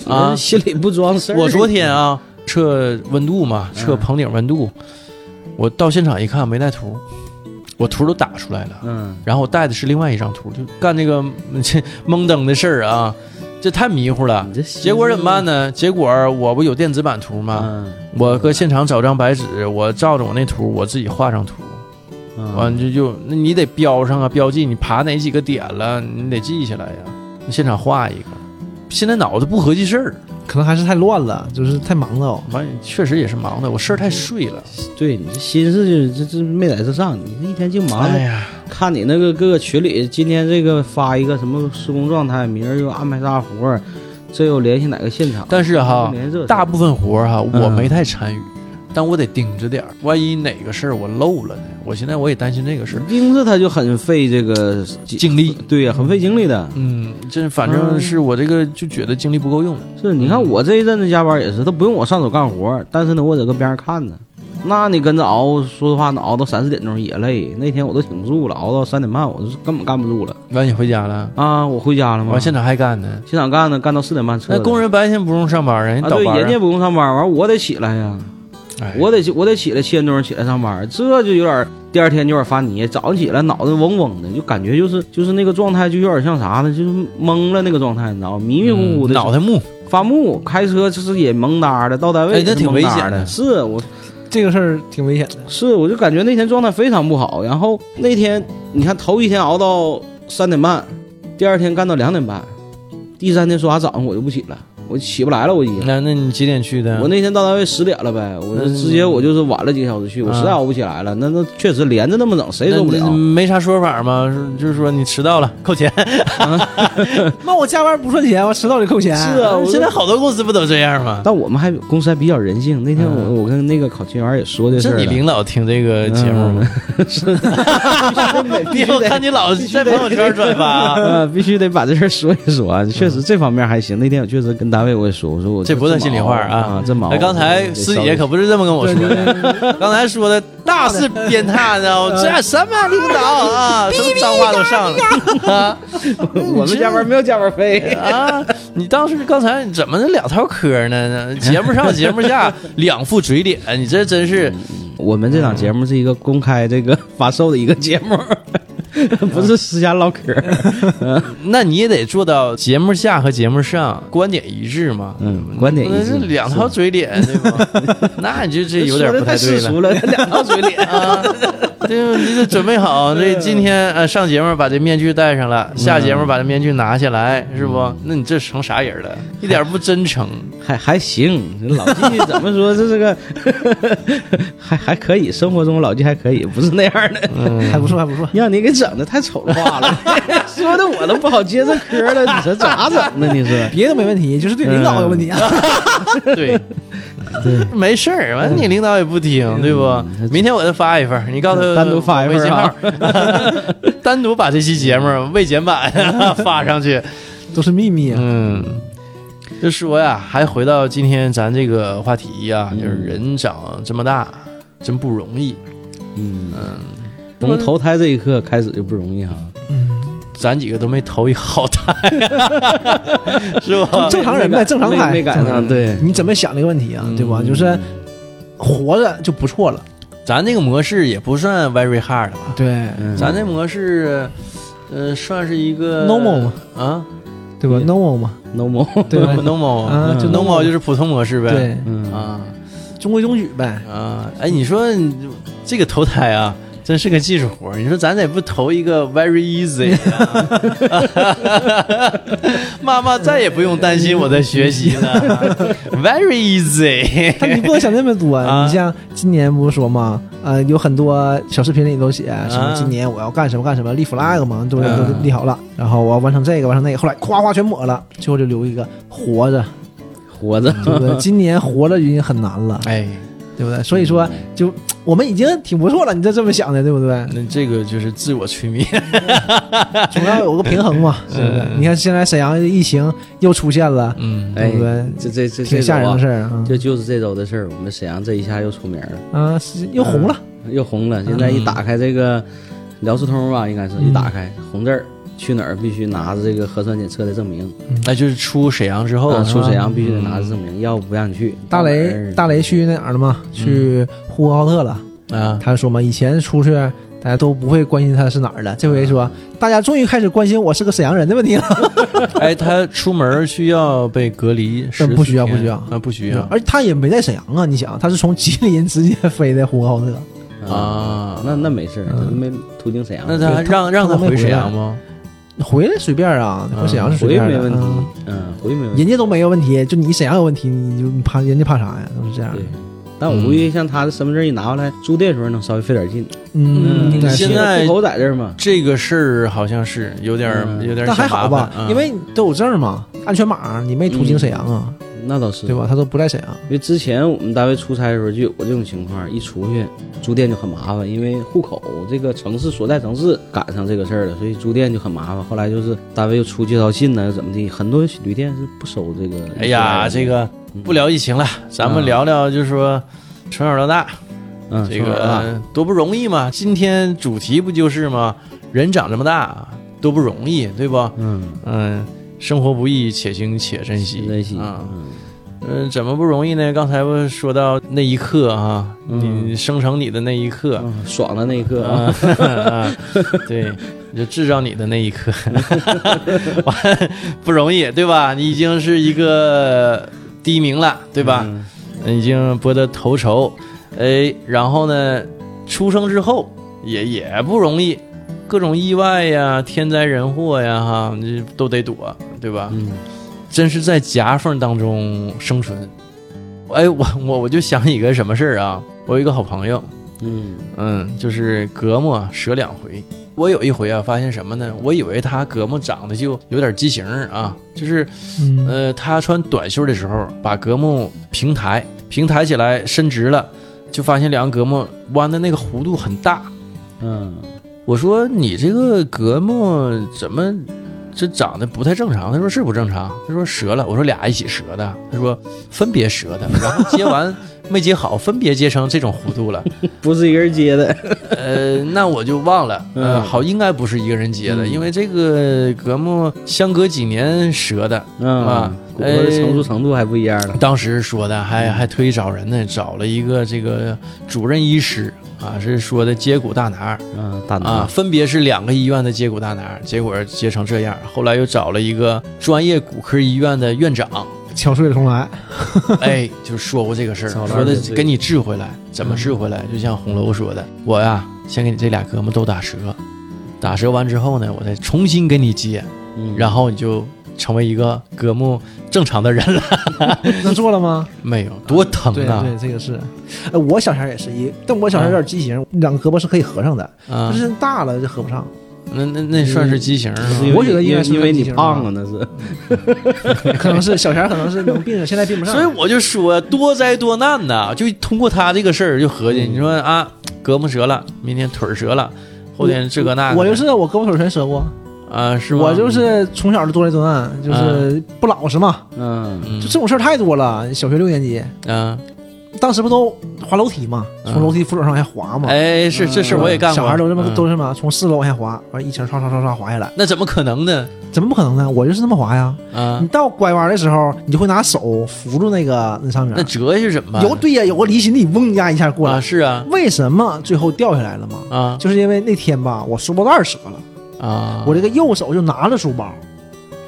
啊心里不装事儿。我昨天啊测温度嘛，测嗯棚顶温度，我到现场一看没带图，我图都打出来了。嗯，然后我带的是另外一张图，就干那个这蒙登的事儿啊，这太迷糊了结果怎么办呢？结果我不有电子版图吗？嗯，我搁现场找张白纸，我照着我那图，我自己画张图，嗯完就就那你得标上啊，标记你爬哪几个点了，你得记下来呀。你现场画一个，现在脑子不合计事儿，可能还是太乱了，就是太忙了哦。完确实也是忙的，我事儿太碎了。对你这心思就这这没在这上，你这一天净忙的。哎呀，看你那个各个群里，今天这个发一个什么施工状态，明儿又安排啥活儿，这又联系哪个现场？但是哈大部分活儿哈嗯我没太参与，但我得盯着点儿，万一哪个事儿我漏了呢？我现在我也担心这个事儿。盯着他就很费这个精力，对呀，很费精力的。嗯，这反正是我这个就觉得精力不够用。是，你看我这一阵子加班也是，他不用我上手干活，但是呢，我得搁边上看着。那你跟着熬，说实话，熬到三四点钟也累。那天我都挺不住了，熬到三点半，我是根本干不住了完你回家了，啊！我回家了吗？完现场还干呢？现场干呢，干到四点半。那工人白天不用上班啊？人啊，对，人家不用上班，完我得起来呀，哎我得我得起来七点钟起来上班，这就有点第二天就有点发泥。早上起来脑袋嗡嗡的，就感觉就是就是那个状态，就有点像啥呢？就是懵了那个状态，你知道吗？迷迷糊糊的，嗯脑袋木。发木，开车就是也蒙哒的，到单位哎那也挺危险的是我这个事儿挺危险的。是我就感觉那天状态非常不好。然后那天你看头一天熬到三点半，第二天干到两点半，第三天说啥早上我就不起了，我起不来了，我已经。那那你几点去的？我那天到单位十点了呗，我直接我就是晚了几个小时去，我实在熬不起来了。那那确实连着那么整，谁受不了？没啥说法吗？就是说你迟到了扣钱。那我加班不赚钱，我迟到就扣钱。是啊，现在好多公司不都这样吗？但我们还公司还比较人性。那天我、嗯我跟那个考勤员也说的事是你。领导听这个节目吗？以后 看你老在朋友圈转发啊。呃，必须得把这事儿说一说啊！确实这方面还行。那天我确实跟单位我也说，我说我这不算心里话啊啊，这毛哎，刚才师姐可不是这么跟我说的，刚才说的大肆鞭挞，你知道吗？这什么领导啊，什么脏话都上了 啊我们加班没有加班费。啊！你当时刚才怎么两套嗑呢？节目上节目下两副嘴脸，你这真是我们这档节目是一个公开这个发售的一个节目，不是私下唠嗑。那你也得做到节目下和节目上观点一致嘛。嗯，观点一致。两套嘴脸，对吧？那你就这有点不太对。了，两套嘴脸。啊，对，你得准备好，这今天呃上节目把这面具戴上了，下节目把这面具拿下来，是不？那你这成啥人了？一点不真诚。还还行，老纪 怎么说？这这个还还可以，生活中老纪还可以，不是那样的。嗯还不错，还不错。让你给整的太丑化了，说的我都不好接这嗑了。你说咋整呢？你说？别的没问题，就是对领导有问题啊。对，没事儿，完了你领导也不听，对不？明天我再发一份，你告诉他单独发一份微信号，单独把这期节目未剪版发上去。都是秘密啊。嗯，就说呀，还回到今天咱这个话题呀，嗯就是人长这么大，真不容易。嗯从投胎这一刻开始就不容易哈。嗯，咱几个都没投一好胎，是吧？正常人呗，正常没拍。没赶上，对，你怎么想这个问题啊？嗯对吧？就是活着就不错了。咱这个模式也不算 very hard 吧？对，嗯咱这模式，呃，算是一个 Normal 嘛啊对吧？normal 嘛，no more，对吧？normal 啊，就 normal 就是普通模式呗。对，嗯啊中规中矩呗。啊，哎，你说这个投胎啊，真是个技术活儿。你说咱得不投一个 very easy 啊？妈妈再也不用担心我的学习了，very easy。但你不能想那么多。啊你像今年不是说嘛，呃，有很多小视频里都写什么今年我要干什么干什么，立 flag 嘛，对不对？立好了，然后我要完成这个，完成那个，后来夸夸全抹了，最后就留一个活着，活着。对不对？今年活着已经很难了，哎，对不对？所以说，就我们已经挺不错了，你这这么想的，对不对？那这个就是自我催眠。总要有个平衡嘛，是不是？你看现在沈阳疫情又出现了，嗯，哎对不对？这这这挺吓人的事儿，啊这就是这周的事儿。我们沈阳这一下又出名了，啊，是又红了，又红了。现在一打开这个辽视通吧，应该是嗯一打开红字儿，去哪儿必须拿着这个核酸检测的证明。那就是出沈阳之后出沈阳必须得拿着证明，要不不让你去。大雷大雷去那哪儿了吗？去呼和浩特了。啊，他说嘛，以前出去大家都不会关心他是哪儿的，这回说大家终于开始关心我是个沈阳人的问题了。哎，他出门需要被隔离十不需要不需要啊，不需要而他也没在沈阳啊，你想，他是从吉林直接飞的呼和浩特，啊。那那没事没途经沈阳。那他让让他回沈阳吗？回来随便啊，回沈阳是随便的，回没问题嗯，嗯，回没问题。人家都没有问题，就你沈阳有问题，你就你怕人家怕啥呀？都是这样的对。但我估计像他的身份证一拿过来，住店的时候能稍微费点劲。嗯，现在户口在这儿嘛，这个事儿好像是有点有点儿但还好吧，嗯因为都有证嘛，安全码你没途经沈阳啊，那倒是对？吧？他都不在沈阳。因为之前我们单位出差的时候就有过这种情况，一出去住店就很麻烦，因为户口这个城市所在城市赶上这个事儿了，所以住店就很麻烦。后来就是单位又出介绍信呢，又怎么地，很多旅店是不收这个。哎呀，这个不聊疫情了，咱们嗯聊聊就是说从小到大嗯，这个多不容易嘛。今天主题不就是吗？人长这么大多不容易，对不？嗯，嗯，生活不易，且行且珍惜。珍惜，啊，嗯嗯，怎么不容易呢？刚才不是说到那一刻啊，嗯你生成你的那一刻，嗯爽的那一刻啊，啊，啊对，你就制造你的那一刻，完不容易，对吧？你已经是一个第一名了，对吧？嗯？已经博得头筹，哎，然后呢，出生之后也也不容易，各种意外呀、天灾人祸呀，哈，你都得躲，对吧？嗯真是在夹缝当中生存。哎，我我我就想起一个什么事儿啊，我有一个好朋友，嗯嗯，就是胳膊啊折两回。我有一回啊，发现什么呢？我以为他胳膊长得就有点畸形啊，就是嗯，呃，他穿短袖的时候把胳膊平抬，平抬起来伸直了，就发现两个胳膊弯的那个弧度很大。嗯我说你这个胳膊怎么这长得不太正常？他说是不正常。他说折了。我说俩一起折的。他说分别折的，然后接完 没接好，分别接成这种弧度了。不是一个人接的，呃，那我就忘了。呃，嗯好，应该不是一个人接的，嗯因为这个隔木相隔几年折的。啊嗯，骨骼的成熟程度还不一样呢。当时说的还还特意找人呢，找了一个这个主任医师啊，是说的接骨大拿嗯，大啊，拿，分别是两个医院的接骨大拿，结果接成这样。后来又找了一个专业骨科医院的院长，敲碎了重来。哎，就说过这个事儿，说的给你治回来，怎么治回来？就像红楼说的，我呀，先给你这俩胳膊都打折，打折完之后呢，我再重新给你接，嗯然后你就成为一个胳膊正常的人了。那做了吗？没有，多疼啊！对，这个是。呃，我小前儿也是一，但我小前儿有点畸形，两个胳膊是可以合上的，啊但，是大了就合不上。那那那算是畸形是吧？我觉得应该是因为因为你胖了，那是。可能是小前儿可能是能并上，现在并不上。所以我就说多灾多难呐，就通过他这个事儿就合计，你说啊，胳膊折了，明天腿儿折了，后天这个那个，我就是我胳膊腿儿全折过，啊，是吗？我就是从小就多灾多难，就是不老实嘛，嗯嗯就这种事儿太多了。小学六年级，嗯，当时不都滑楼梯嘛，嗯从楼梯扶手上往下滑嘛。哎，是这事儿我也干过，小孩儿都这么嗯都是嘛，从四楼往下滑，完一层唰唰唰唰滑下来，那怎么可能呢？怎么不可能呢？我就是那么滑呀。啊你，到拐弯的时候，你就会拿手扶住那个那上面那，折下去怎么办？有对呀，有个离心力，嗡呀一下过啊，来。是啊，为什么最后掉下来了嘛？啊就是因为那天吧，我书包带折了，啊，我这个右手就拿着书包，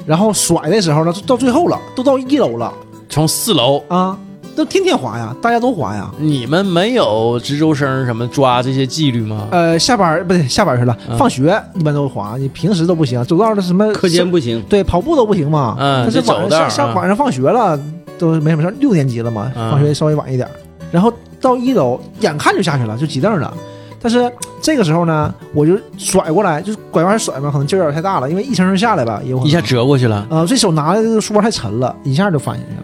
然后甩的时候呢，到最后了，都到一楼了从四楼。啊，都天天滑呀，大家都滑呀。你们没有值周生什么抓这些纪律吗？呃，下班不对，下班去了，嗯放学一般都滑，你平时都不行，走道的什么课间不行，对跑步都不行嘛。嗯但是得走道儿晚上上啊晚上放学了都没什么事儿，六年级了嘛，嗯放学稍微晚一点儿，然后到一楼眼看就下去了，就挤凳儿了。但是这个时候呢，我就甩过来，就是拐弯甩嘛，可能劲儿有点太大了，因为一层层下来吧，也有一下折过去了，啊、这手拿的这个书包太沉了，一下就翻下去了，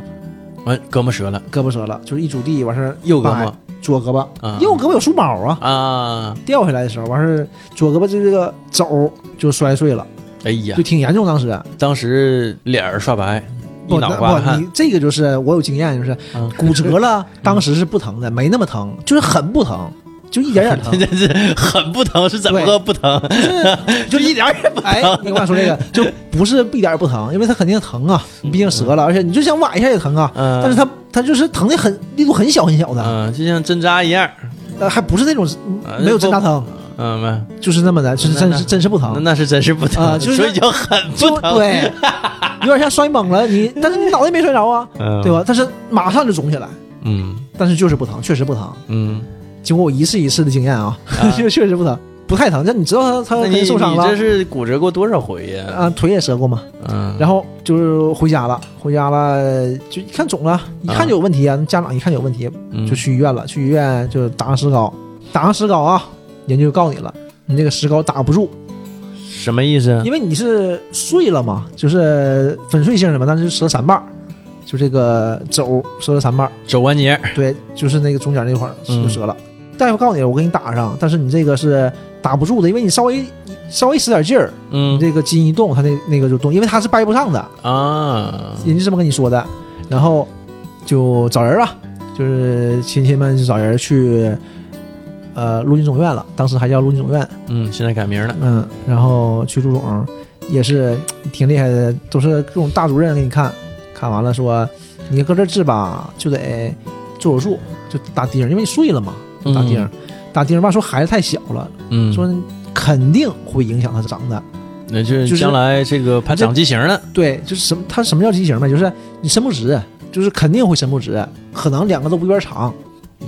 完胳膊折了，胳膊折了，就是一拄地完事儿，右胳膊。左胳膊，啊，右胳膊有书包啊，啊，掉下来的时候完事儿，左胳膊这个肘就摔碎了，哎呀。就，挺严重。当时当时脸儿刷白，一不脑瓜汗你这个就是我有经验，就是啊。骨折了，当时是不疼的，没那么疼，就是很不疼，就一点点 疼，真是很不疼，是怎么个不疼？就一点也不疼。哎，你跟我说这个，就不是一点也不疼，因为它肯定疼啊，毕竟折了，而且你就想崴一下也疼啊。嗯，但是它它就是疼的很力度很小很小的，嗯，就像针扎一样，呃，还不是那种啊没有针扎疼，嗯，没，就是那么的，就是真是真是不疼，那那是真是不疼，啊就是所以叫很就不疼，对，有点像摔懵了你，但是你脑袋没摔着啊，嗯对？吧？但是马上就肿起来，嗯但是就是不疼，确实不疼。嗯，经过我一次一次的经验啊，啊确 确实不疼。不太疼，但你知道他他肯定受伤了你这是骨折过多少回呀？啊，腿也折过嘛。嗯，然后就是回家了，回家了就一看肿了，一看就有问题啊！家长一看就有问题，嗯就去医院了。去医院就打上石膏，打上石膏啊，人家就告诉你了，你这个石膏打不住，什么意思？因为你是碎了嘛，就是粉碎性的嘛，但是折三瓣儿，就这个肘折了三瓣儿，肘关节。对，就是那个中间那块儿嗯就折了。大夫告诉你，我给你打上，但是你这个是打不住的，因为你稍微稍微使点劲儿，嗯你这个筋一动，他那那个就动，因为他是掰不上的。啊，人家这么跟你说的，然后就找人了，就是亲戚们就找人去，呃，陆军总院了，当时还叫陆军总院，嗯，现在改名了。嗯，然后去陆总也是挺厉害的，都是各种大主任给你看，看完了说你搁这治吧，就得做手术，就打钉儿，因为你碎了嘛，就打钉儿，打钉儿吧，说孩子太小了，嗯，说肯定会影响他长的。那就是将来这个怕长畸形了。对，就是什么，他什么叫畸形呢？就是你伸不直，就是肯定会伸不直，可能两个都不一边长，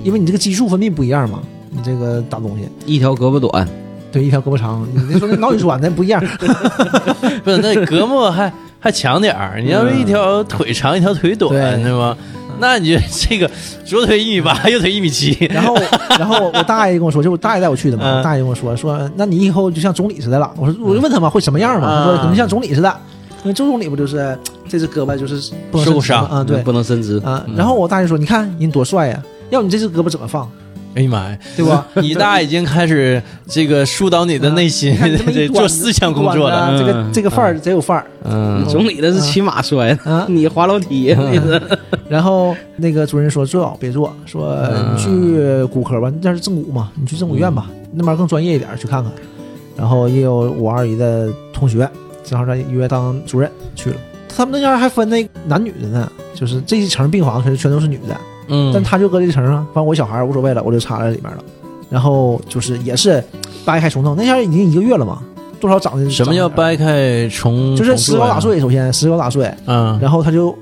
因为你这个激素分泌不一样嘛。你这个打东西，一条胳膊短，对，一条胳膊长，你那说那脑血栓那不一样 不是，那胳膊还还强点儿。你要是一条腿长，一条腿短，对对吧？那你就这个左腿一米八，右腿一米七。然后，然后我大爷跟我说，就我大爷带我去的嘛，嗯大爷跟我说说，那你以后就像总理似的了。我说，我就问他嘛，会什么样嘛？他说嗯可能像总理似的，因为周总理不就是这只胳膊就是不能伸直受伤嘛啊？对不能伸直。啊。嗯然后我大爷说，你看人多帅呀，要你这只胳膊怎么放，哎呀妈呀，对吧？你大已经开始这个疏导你的内心做思想工作了。这个嗯。这个范儿贼有范儿。嗯。总理的是骑马摔的，啊。你滑楼梯，你是然后那个主任说最好别做，说嗯。你去骨科吧，那是正骨嘛，你去正骨院吧，那边更专业一点，去看看。然后也有我二姨的同学，正好在医院当主任去了。他们那家还分那男女的呢，就是这一层病房全全都是女的，嗯，但他就搁这层啊，反正我小孩儿无所谓了，我就插在里面了。然后就是也是掰开重弄，那下已经一个月了嘛，多少长的什么叫？掰开重？就是石膏打碎，首先石膏打碎，嗯，然后他就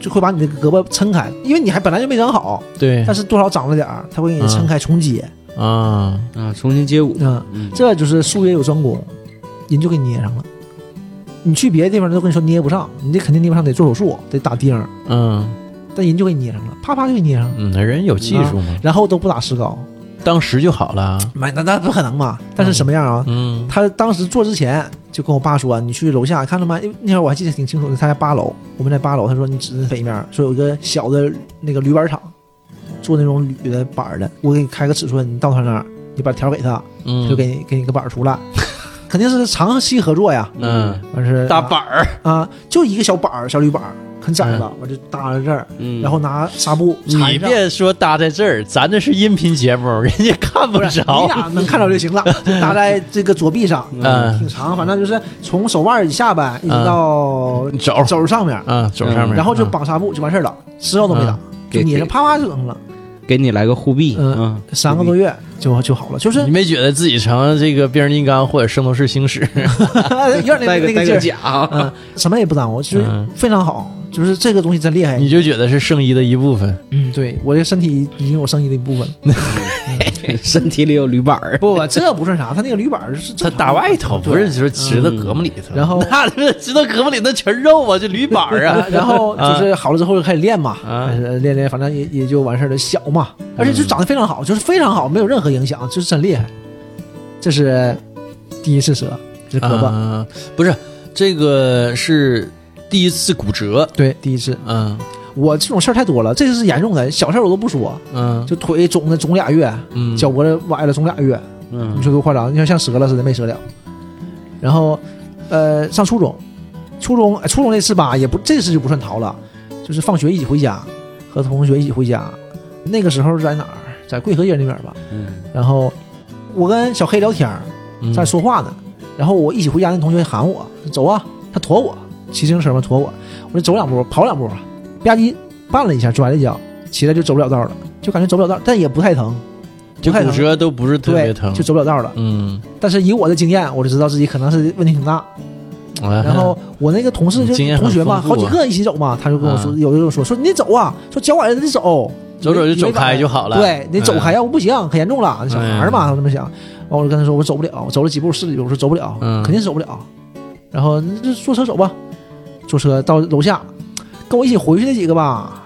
就会把你的胳膊撑开，因为你还本来就没长好，对但是多少长了点儿，他会给你撑开重接。啊，啊，重新接骨。嗯，嗯，这就是术业有专攻，人就给你捏上了。你去别的地方都跟你说捏不上，你这肯定捏不上，得做手术，得打钉儿，嗯但人就给你捏上了，啪啪就给你捏上了，嗯，那人有技术嘛，然后都不打石膏，当时就好了。没那那不可能嘛。但是什么样啊？嗯他当时做之前就跟我爸说：“你去楼下看了吗？因为那会儿我还记得挺清楚的，他在八楼，我们在八楼。他说你指着北面，说有一个小的那个铝板厂，做那种铝的板的，我给你开个尺寸，你到他那儿，你把条给他，就给你给你个板出来，肯定是长期 合作呀。嗯完事大板儿，啊，就一个小板儿，小铝板儿，很窄吧，我就搭在这儿，嗯，然后拿纱布缠你。别说搭在这儿，咱这是音频节目，人家看不不是，你着。俩能看着就行了，就搭在这个左臂上，嗯。挺长，反正就是从手腕以下呗，一直嗯。到肘。肘上面，嗯，肘上面，然后就嗯绑纱布就完事儿了，石膏都没打，就给捏上，啪啪就整了，给你来个护臂，嗯嗯，三个多月就就好了，就是你没觉得自己成这个变形金刚或者圣斗士星矢？有点那带个那个劲儿，嗯，什么也不耽误，就是嗯。非常好，就是这个东西真厉害。你就觉得是圣衣的一部分。嗯，对我这身体已经有圣衣的一部分了。身体里有铝板儿，不，这不算啥，他那个铝板儿是它打外头，不是说直到胳膊里头。然后那这直到胳膊里那全肉啊，这铝板儿啊。然后就是好了之后就开始练嘛，啊开始练练，反正也也就完事儿了。小嘛，而且就长得非常好，就是非常好，没有任何影响，就是真厉害。这是第一次折，这胳膊，啊，不是这个是第一次骨折。对，第一次。嗯我这种事儿太多了，这次是严重的，小事儿我都不说，嗯就腿肿的肿俩月，嗯，脚脖子崴了肿俩月，嗯你说多夸张？你像像折了似的，没折了。然后，呃，上初中，初中，哎初中那次吧，也不这次就不算逃了，就是放学一起回家，和同学一起回家。那个时候在哪儿？在贵河街那边吧。嗯然后我跟小黑聊天在说话呢。然后我一起回家，那同学喊我走啊，他驮我，骑自行车嘛驮我，我就走两步，跑两步，吧唧绊了一下，摔了一脚，起来就走不了道了，就感觉走不了道，但也不太疼，就骨折都不是特别，疼，就走不了道了。嗯，但是以我的经验，我就知道自己可能是问题挺大。然然后我那个同事就同学嘛，好几个一起走嘛，他就跟我说，嗯有的人说说你得走啊，说脚崴了得走，走走就走开就好了。对，你走开，嗯要不不行，可严重了。那小孩嘛，他这么想。完，我就跟他说，我走不了，我走了几步十几步，我说走不了，嗯。肯定是走不了。然后那就坐车走吧，坐车到楼下，跟我一起回去那几个吧，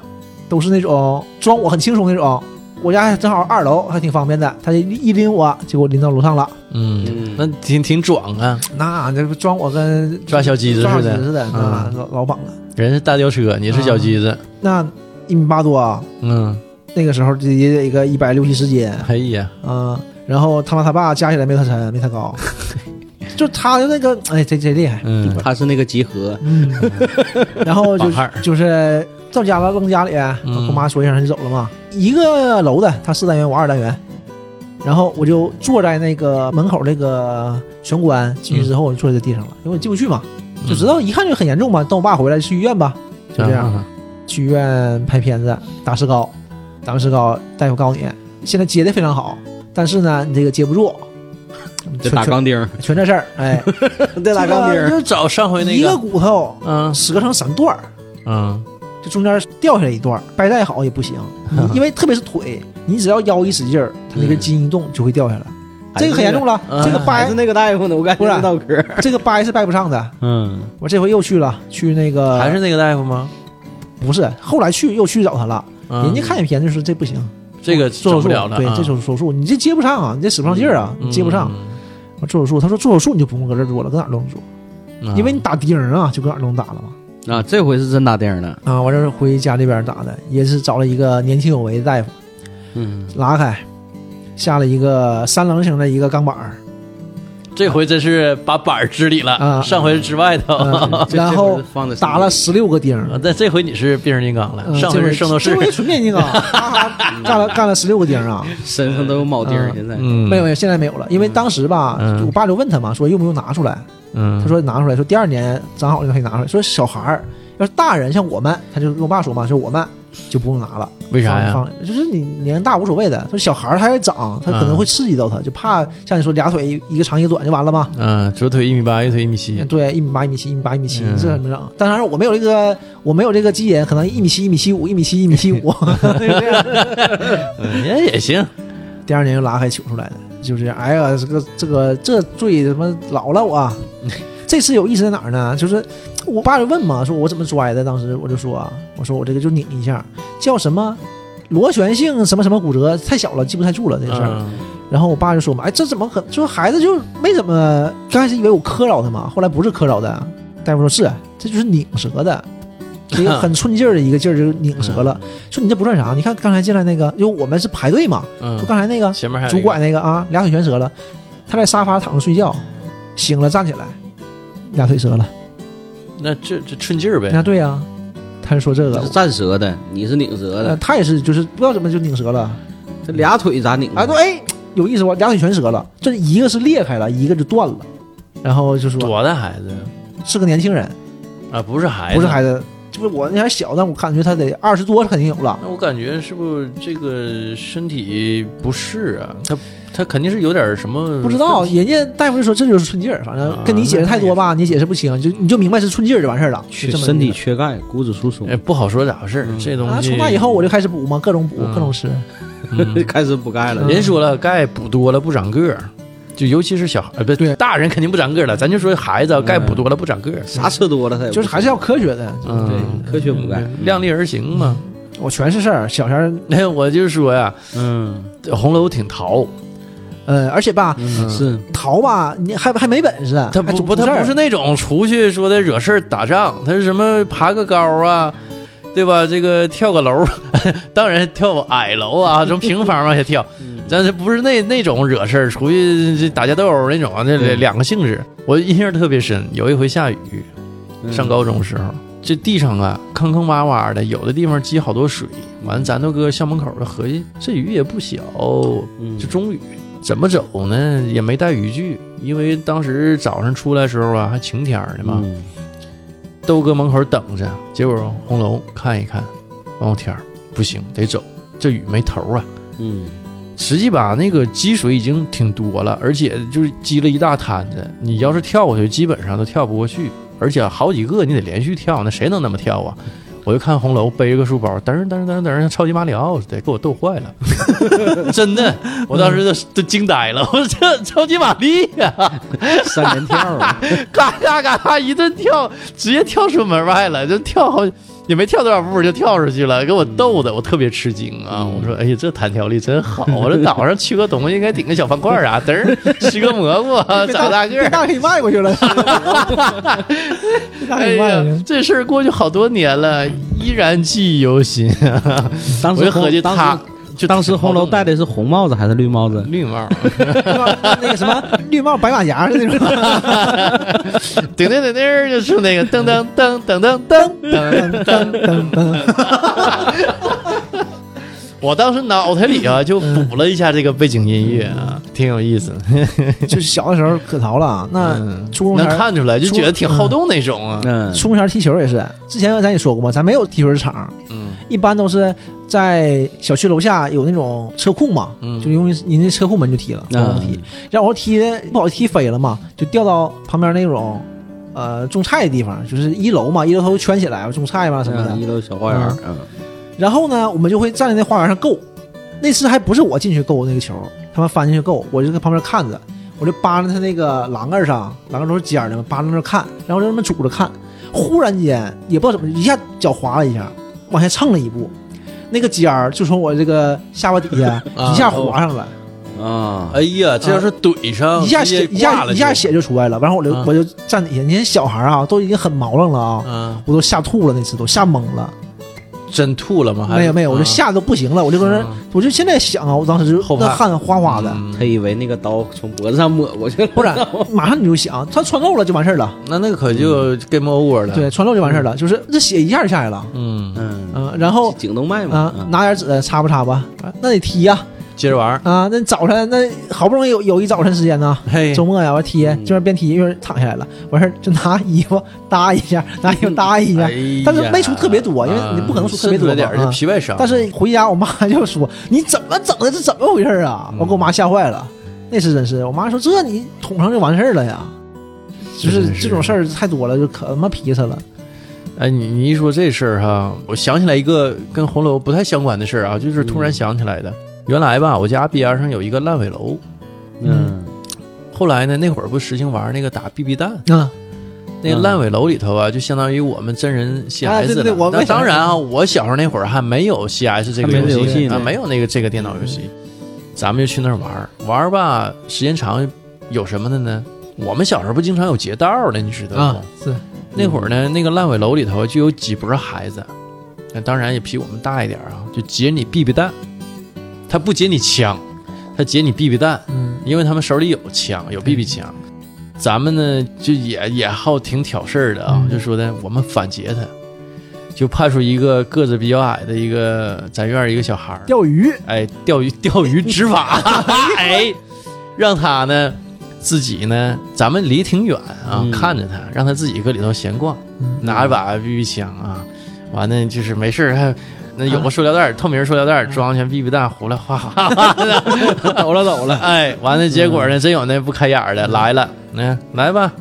都是那种装我很轻松那种。我家正好二楼，还挺方便的。他就一拎我，结果拎到楼上了。嗯嗯，那挺挺壮啊，那这不装我跟抓小鸡子似的。鸡似的，那嗯老老绑了。人是大吊车，你是小鸡子。那一米八多啊，嗯，那个时候也得一个一百六七十斤。哎呀，嗯，然后他妈他爸加起来没他沉，没他高，就他的那个，哎，贼贼厉害，嗯，他是那个集合，嗯，然后就 就是到家了，扔家里，跟我妈说一声他就走了嘛，一个楼的，他四单元，我二单元，然后我就坐在那个门口那个玄关进去之后，我就坐在地上了，因为我进不去嘛，就知道一看就很严重嘛，等我爸回来去医院吧，就这样，嗯去医院拍片子，打石膏，打完石膏，大夫告诉你，现在接的非常好，但是呢，你这个接不住，这打钢钉儿，全这事儿，哎，对打钢钉儿，就找上回那个一个个，骨头嗯折成三段儿，嗯就中间掉下来一段儿，掰再好也不行，因为特别是腿，你只要腰一使劲儿，它那个筋一动就会掉下来，这个很严重了，嗯这个掰还是那个大夫呢，我感不是觉脑壳，这个掰是掰不上的。嗯，我这回又去了，去那个还是那个大夫吗？不是，后来去又去找他了，嗯人家看一片就说这不行，这个做手术整不了了，对，啊这手手术你这接不上啊，你这使不上劲儿啊，你接不上。做手术，他说做手术你就不用搁这儿做了，搁哪儿都能做，嗯因为你打钉儿啊，就搁哪儿都能打了嘛。啊，这回是真打钉儿了，啊，我这是回家里边打的，也是找了一个年轻有为的大夫，嗯，拉开，下了一个三棱形的一个钢板儿，这回真是把板儿支里了，啊上回是支外头。然后放的打了十六个钉儿。这回你是变形金刚了，嗯上回是圣斗士这。回纯变形金刚，哈哈干了干了十六个钉儿啊！身上都有铆钉现在，嗯，没有没有，现在没有了，因为当时吧，嗯我爸就问他嘛，说用不用拿出来？嗯，他说拿出来，说第二年长好了就可以拿出来。说小孩儿要是大人像我们，他就跟我爸说嘛，说我们就不用拿了。为啥呀？放放就是你年龄大无所谓的，说小孩儿他还长，他可能会刺激到他，就怕像你说俩腿一个长一个短就完了嘛。嗯，左腿一米八，右腿一米七。对，一米八、一米七、一米八、一米七，嗯这怎么整？当然我没有这个，我没有这个基因，可能一米七、一米七五、一米七、一米七五。嗯，也也行。第二年又拉开取出来的，就这样。哎呀，这个这个这罪他妈老了我。这次有意思在哪儿呢？就是我爸就问嘛，说我怎么摔的？当时我就说啊，我说我这个就拧一下，叫什么螺旋性什么什么骨折，太小了记不太住了这个事儿。嗯然后我爸就说嘛，哎，这怎么可？说孩子就没怎么，刚开始以为我磕着他嘛，后来不是磕着的。大夫说是，这就是拧折的，一个 很寸劲儿的一个劲儿就拧折了。说你这不算啥，你看刚才进来那个，就我们是排队嘛，嗯就，刚才那个前面还有一个拄拐那个啊，俩腿全折了，他在沙发躺着睡觉，醒了站起来，俩腿折了。那这这寸劲儿呗。那，对呀、他是说这个这是，站折的，你是拧折呃，的，他也是，就是不知道怎么就拧折了。这俩腿咋拧？啊，对，哎，有意思吧？俩腿全折了，这一个是裂开了，一个就断了。然后就说多大孩子是个年轻人，啊？不是孩子，不是孩子，就是我那还小，但我感觉他得二十多肯定有了。那我感觉是不是这个身体不适啊？他他肯定是有点什么不知道，人家大夫就说这就是寸劲儿，反正啊跟你解释太多吧，你解释不清，就你就明白是寸劲儿就完事儿了。缺身体缺钙，骨质疏松哎，，不好说咋回事儿。这东西从那以后我就开始补嘛，各种补，嗯各种吃。嗯 开始补钙了嗯。人说了，钙补多了不长个儿，就尤其是小孩，呃，不对。大人肯定不长个儿了。咱就说孩子钙补多了不长个儿，啥吃多了他就是还是要科学的。嗯对。科学补钙，量力而行嘛。我全是事儿，小前儿，那 我就说呀，嗯。红楼挺淘，呃，而且吧，嗯。是。淘吧，你还还没本事，还他不不，他不是那种出去说的惹事儿打仗，他是什么爬个高啊，对吧？这个跳个楼，当然跳矮楼啊，从平房往下跳，但是不是那那种惹事儿，出去这打架斗殴那种啊，这两个性质。我印象特别深，有一回下雨，嗯上高中时候，这地上啊坑坑洼洼的，有的地方积好多水，完咱都搁校门口儿合计，这雨也不小，嗯这中雨怎么走呢？也没带雨具，因为当时早上出来的时候啊，还晴天儿呢嘛，嗯都搁门口等着。结果红楼看一看，望天儿不行，得走，这雨没头啊。嗯实际吧，那个积水已经挺多了，而且就是积了一大摊子。你要是跳过去，基本上都跳不过去，而且好几个你得连续跳，那谁能那么跳啊？我就看红楼背着个书包，噔噔噔噔，像超级马里奥似的，给我逗坏了，真的，我当时都都惊呆了，我说这超级玛丽呀、三连跳啊，嘎嘎嘎嘎一顿跳，直接跳出门外了，就跳好也没跳多少步就跳出去了，给我逗的我特别吃惊啊！我说，哎呀，这弹跳力真好，我这岛上缺个东西，应该顶个小方块啊，嘚儿吃个蘑菇，长大个大可以卖过去了，哎呀，这事儿过去好多年了，依然记忆犹新。当时我就合计他就当时红楼戴的是红帽子还是绿帽子？绿帽，那个什么绿帽白马甲是那种，噔噔噔噔，就是那个噔噔噔噔噔噔噔。噔噔噔，我当时脑袋里啊就补了一下这个背景音乐啊，挺有意思。就是小的时候可淘了。那嗯。初中前能看出来，就觉得挺好动那种啊。嗯，初中前踢球也是，之前咱也说过嘛，咱没有踢球场，嗯。一般都是在小区楼下有那种车库嘛，嗯。就用人家车库门就踢了，嗯。然后踢，然后我踢的不好踢飞了嘛，就掉到旁边那种呃种菜的地方，就是一楼嘛，一楼头圈起来种菜嘛什么的。嗯。一楼小花园，嗯然后呢，我们就会站在那花园上够。那次还不是我进去够那个球，他们翻进去够，我就在旁边看着，我就扒着他那个栏杆上，栏杆都是尖的嘛，扒着那看，然后就那么拄着看。忽然间也不知道怎么，一下脚滑了一下，往下蹭了一步，那个尖儿就从我这个下巴底下 啊一下滑上来，啊，哎呀，这要是怼上，一下血一下一下血就出来了。然后我就、啊我就站底下，你看小孩啊，都已经很毛愣了啊，嗯，我都吓吐了，那次都吓懵了。真吐了吗？还没有没有，我就啊。吓得都不行了，我就搁那儿，嗯我就现在想啊，我当时就后那汗哗哗的，嗯。他以为那个刀从脖子上抹过去了，不然马上你就想，他穿漏了就完事儿了，那那个可就 game over 了。对，，穿漏就完事儿了，就是这血一下就下来了，嗯，嗯，嗯，然后颈动脉嘛。拿点纸擦吧擦吧，啊那得踢呀，接着玩儿。啊，那早晨那好不容易有有一早晨时间呢，嘿，周末呀，我踢，嗯这边边踢一边躺下来了，完事儿就拿衣服搭一下，拿衣服搭一下哎，但是没出特别多因为你不可能出特别多啊点儿，啊就皮外伤。但是回家我妈就说你怎么整的，这怎么回事啊？嗯我给我妈吓坏了，那是真是，我妈说这你捅上就完事儿了呀。就是这种事儿太多了，就可他妈皮实了。哎，你你一说这事儿哈，我想起来一个跟红楼不太相关的事儿啊，就是突然想起来的。原来吧，我家边上有一个烂尾楼，嗯。后来呢，那会儿不实行玩那个打 BB 弹，啊，那个烂尾楼里头啊，就相当于我们真人对了那当然啊，我小时候那会儿还没有 CS 这个游戏啊没有那个这个电脑游戏，咱们就去那儿玩儿。玩儿吧，时间长有什么的呢？我们小时候不经常有劫道的，你知道吗？是。那会儿呢，那个烂尾楼里头就有几波孩子，那当然也比我们大一点啊，就劫你 BB 弹，他不劫你枪，他劫你 BB 弹，嗯。因为他们手里有枪，有 BB 枪。咱们呢就也也好挺挑事儿的啊，嗯。就说的我们反劫他，就派出一个个子比较矮的一个咱院儿一个小孩儿，钓鱼，哎，钓鱼 钓鱼执法，哎，让他呢自己呢，咱们离挺远啊，嗯。看着他，让他自己搁里头闲逛，嗯。拿一把 BB 枪啊，完了就是没事儿还。那有个塑料袋儿，透明塑料袋儿装全 BB 弹，糊了哗哗 哗的，走了走了，哎，完了，结果呢，真有那不开眼儿的来了，那来吧，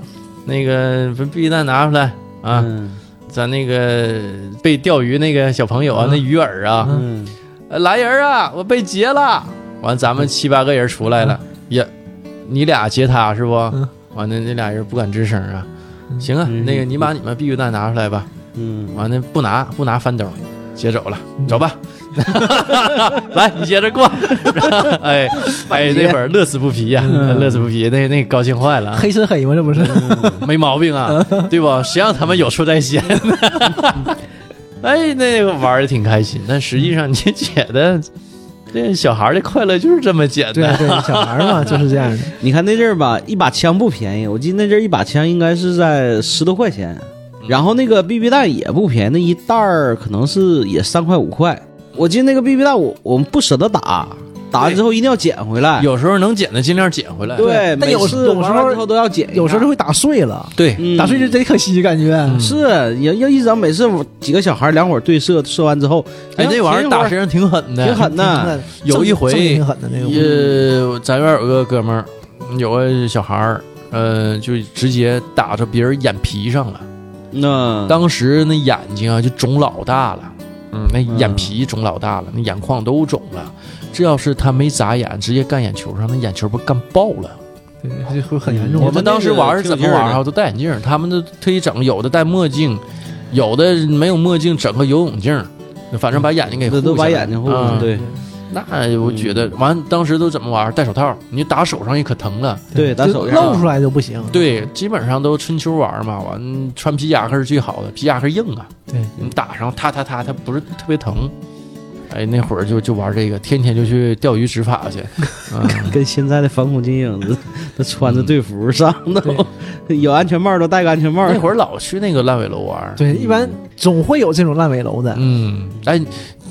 那个把 BB 弹拿出来啊，嗯。咱那个被钓鱼那个小朋友啊，嗯。那鱼饵啊，来人啊，我被劫了。完，咱们七八个人出来了，呀，你俩劫他是不？嗯。完了，那俩人不敢吱声啊。嗯。行啊，嗯。那个你把你们避孕弹拿出来吧。嗯，完了，不拿不拿翻兜，接走了，嗯走吧。来，你接着过。哎哎，那会儿乐此不疲呀，嗯乐此不疲，那那高兴坏了啊，黑吃黑嘛，这不是？没毛病啊，对不？谁让他们有错在先呢？哎，那个玩的挺开心，但实际上你觉得这小孩的快乐就是这么简单？对对，小孩嘛就是这样的。你看那阵儿吧，一把枪不便宜，我记得那阵儿一把枪应该是在十多块钱，然后那个 BB 弹也不便宜，那一袋儿可能是也三块五块。我记得那个 BB 弹我我们不舍得打，打完之后一定要捡回来。有时候能捡的尽量捡回来。对，每但有次有时候之后都要捡，有时候就会打碎了，对，嗯打碎就贼可惜，感觉。是要要一整，每次几个小孩两伙对射，射完之后，哎，那玩意儿打身上挺狠的，挺狠的。有一回挺狠的那咱院有个哥们儿，有个小孩儿，呃，就直接打着别人眼皮上了。那当时那眼睛啊就肿老大了，嗯，那眼皮肿老大了，那眼眶都肿了。这要是他没眨眼，直接干眼球上，那眼球不干爆了。对，这会很严重。我们当时玩是怎么玩啊啊？都戴眼镜，他们都特意整，有的戴墨镜，有的没有墨镜，整个游泳镜，反正把眼睛给护这都把眼睛护啊上，对那我觉得完，当时都怎么玩？戴手套，你打手上也可疼了。对，打手上露出来就不行。对，基本上都春秋玩嘛，完穿皮夹克是最好的，皮夹克硬啊，对，你打上它它它，它不是特别疼。哎，那会儿就就玩这个，天天就去钓鱼执法去。啊，跟现在的反恐精英子，都穿着队服上都，有安全帽都戴个安全帽。那会儿老去那个烂尾楼玩。对，一般总会有这种烂尾楼的。嗯，哎，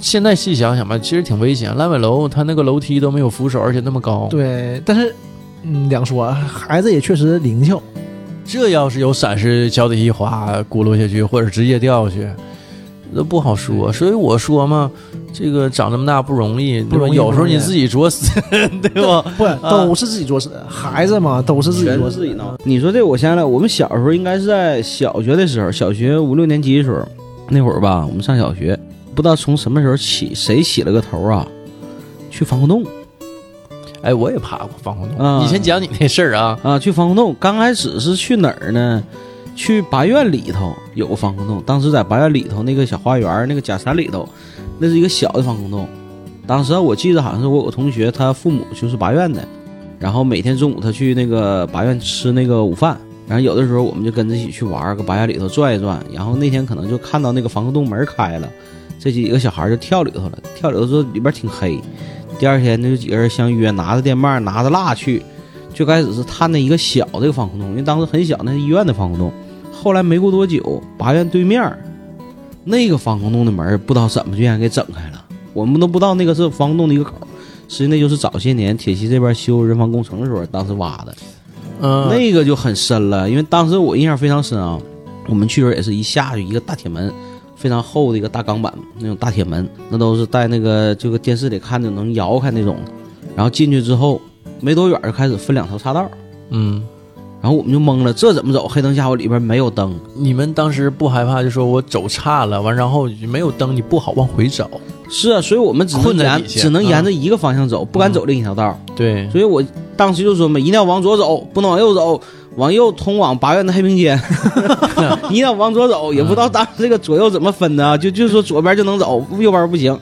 现在细想想吧，其实挺危险。烂尾楼它那个楼梯都没有扶手，而且那么高。，对，但是嗯，两说，孩子也确实灵巧。这要是有闪失，脚底一滑，轱辘下去，或者直接掉下去，那不好说。所以我说嘛，这个长这么大不容易，对吧有时候你自己作死，对吧？不都是自己作死，孩子嘛都是自己作自己闹。你说这，我想起来，我们小时候应该是在小学的时候，小学五六年级的时候，那会儿吧，我们上小学，不知道从什么时候起，谁起了个头啊，去防空洞哎，我也爬过防空洞。啊以前讲你那事儿啊，啊，去防空洞。刚开始是去哪儿呢？去八院里头有个防空洞，当时在八院里头那个小花园那个假山里头，那是一个小的防空洞。当时我记得好像是我有个同学，他父母就是八院的，然后每天中午他去那个八院吃那个午饭，然后有的时候我们就跟着一起去玩，搁八院里头转一转。然后那天可能就看到那个防空洞门开了，这几个小孩就跳里头了，跳里头之后里边挺黑。第二天就几个人相约，拿着电棒，拿着蜡去，最开始是探那一个小这个防空洞，因为当时很小，那是医院的防空洞。后来没过多久，八院对面儿那个防空洞的门儿不知道怎么就让人给整开了，我们都不知道那个是防空洞的一个口儿，实际那就是早些年铁西这边修人防工程的时候当时挖的，嗯，那个就很深了，因为当时我印象非常深啊，我们去的时候也是一下去一个大铁门。非常厚的一个大钢板，那种大铁门，那都是带那个这个电视里看的能摇开那种。然后进去之后，没多远就开始分两条岔道，嗯，然后我们就懵了，这怎么走？黑灯瞎火里边没有灯，你们当时不害怕，就说我走岔了，完然后没有灯，你不好往回走。是啊，所以我们只能只能沿着一个方向走，不敢走另一条道。对，所以我当时就说嘛，一定要往左走，不能往右走，往右通往八院的黑平间，一定要往左走。也不知道当时这个左右怎么分的啊，就就说左边就能走，右边不行。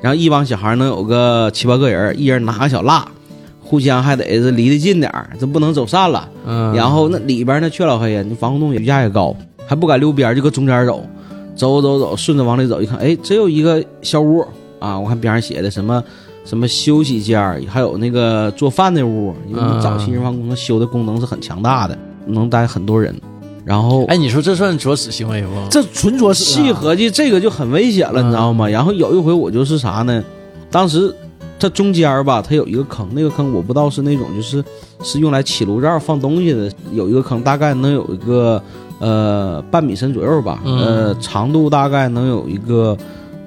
然后一帮小孩能有个七八个人，一人拿个小蜡，互相还得是离得近点儿，这不能走散了。嗯，然后那里边呢黢老黑呀，那防空洞也架也高，还不敢溜边儿，就搁中间走，走走走，顺着往里走，一看，哎，只有一个小屋啊，我看边上写的什么什么休息间儿，还有那个做饭的屋，因为嗯早期人防工程修的功能是很强大的，能待很多人。然后哎，你说这算作死行为不？这纯作死啊。细合计这个就很危险了，嗯你知道吗？然后有一回我就是啥呢，当时它中间儿吧，它有一个坑，那个坑我不知道是那种就是是用来起炉灶放东西的，有一个坑，大概能有一个呃半米深左右吧，嗯呃长度大概能有一个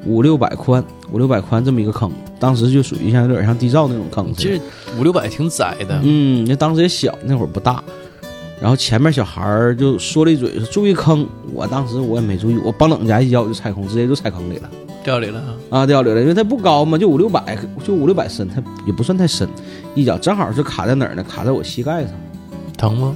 五六百宽，五六百宽这么一个坑，当时就属于像有点像地窖那种坑。其实五六百挺窄的。嗯，那当时也小，那会儿不大。然后前面小孩儿就说了一嘴说注意坑，我当时我也没注意，我帮冷家一脚我就踩空，直接就踩坑里了掉里了啊，啊，掉里了，因为它不高嘛，就五六百，就五六百深，它也不算太深，一脚正好是卡在哪儿呢？卡在我膝盖上。疼吗？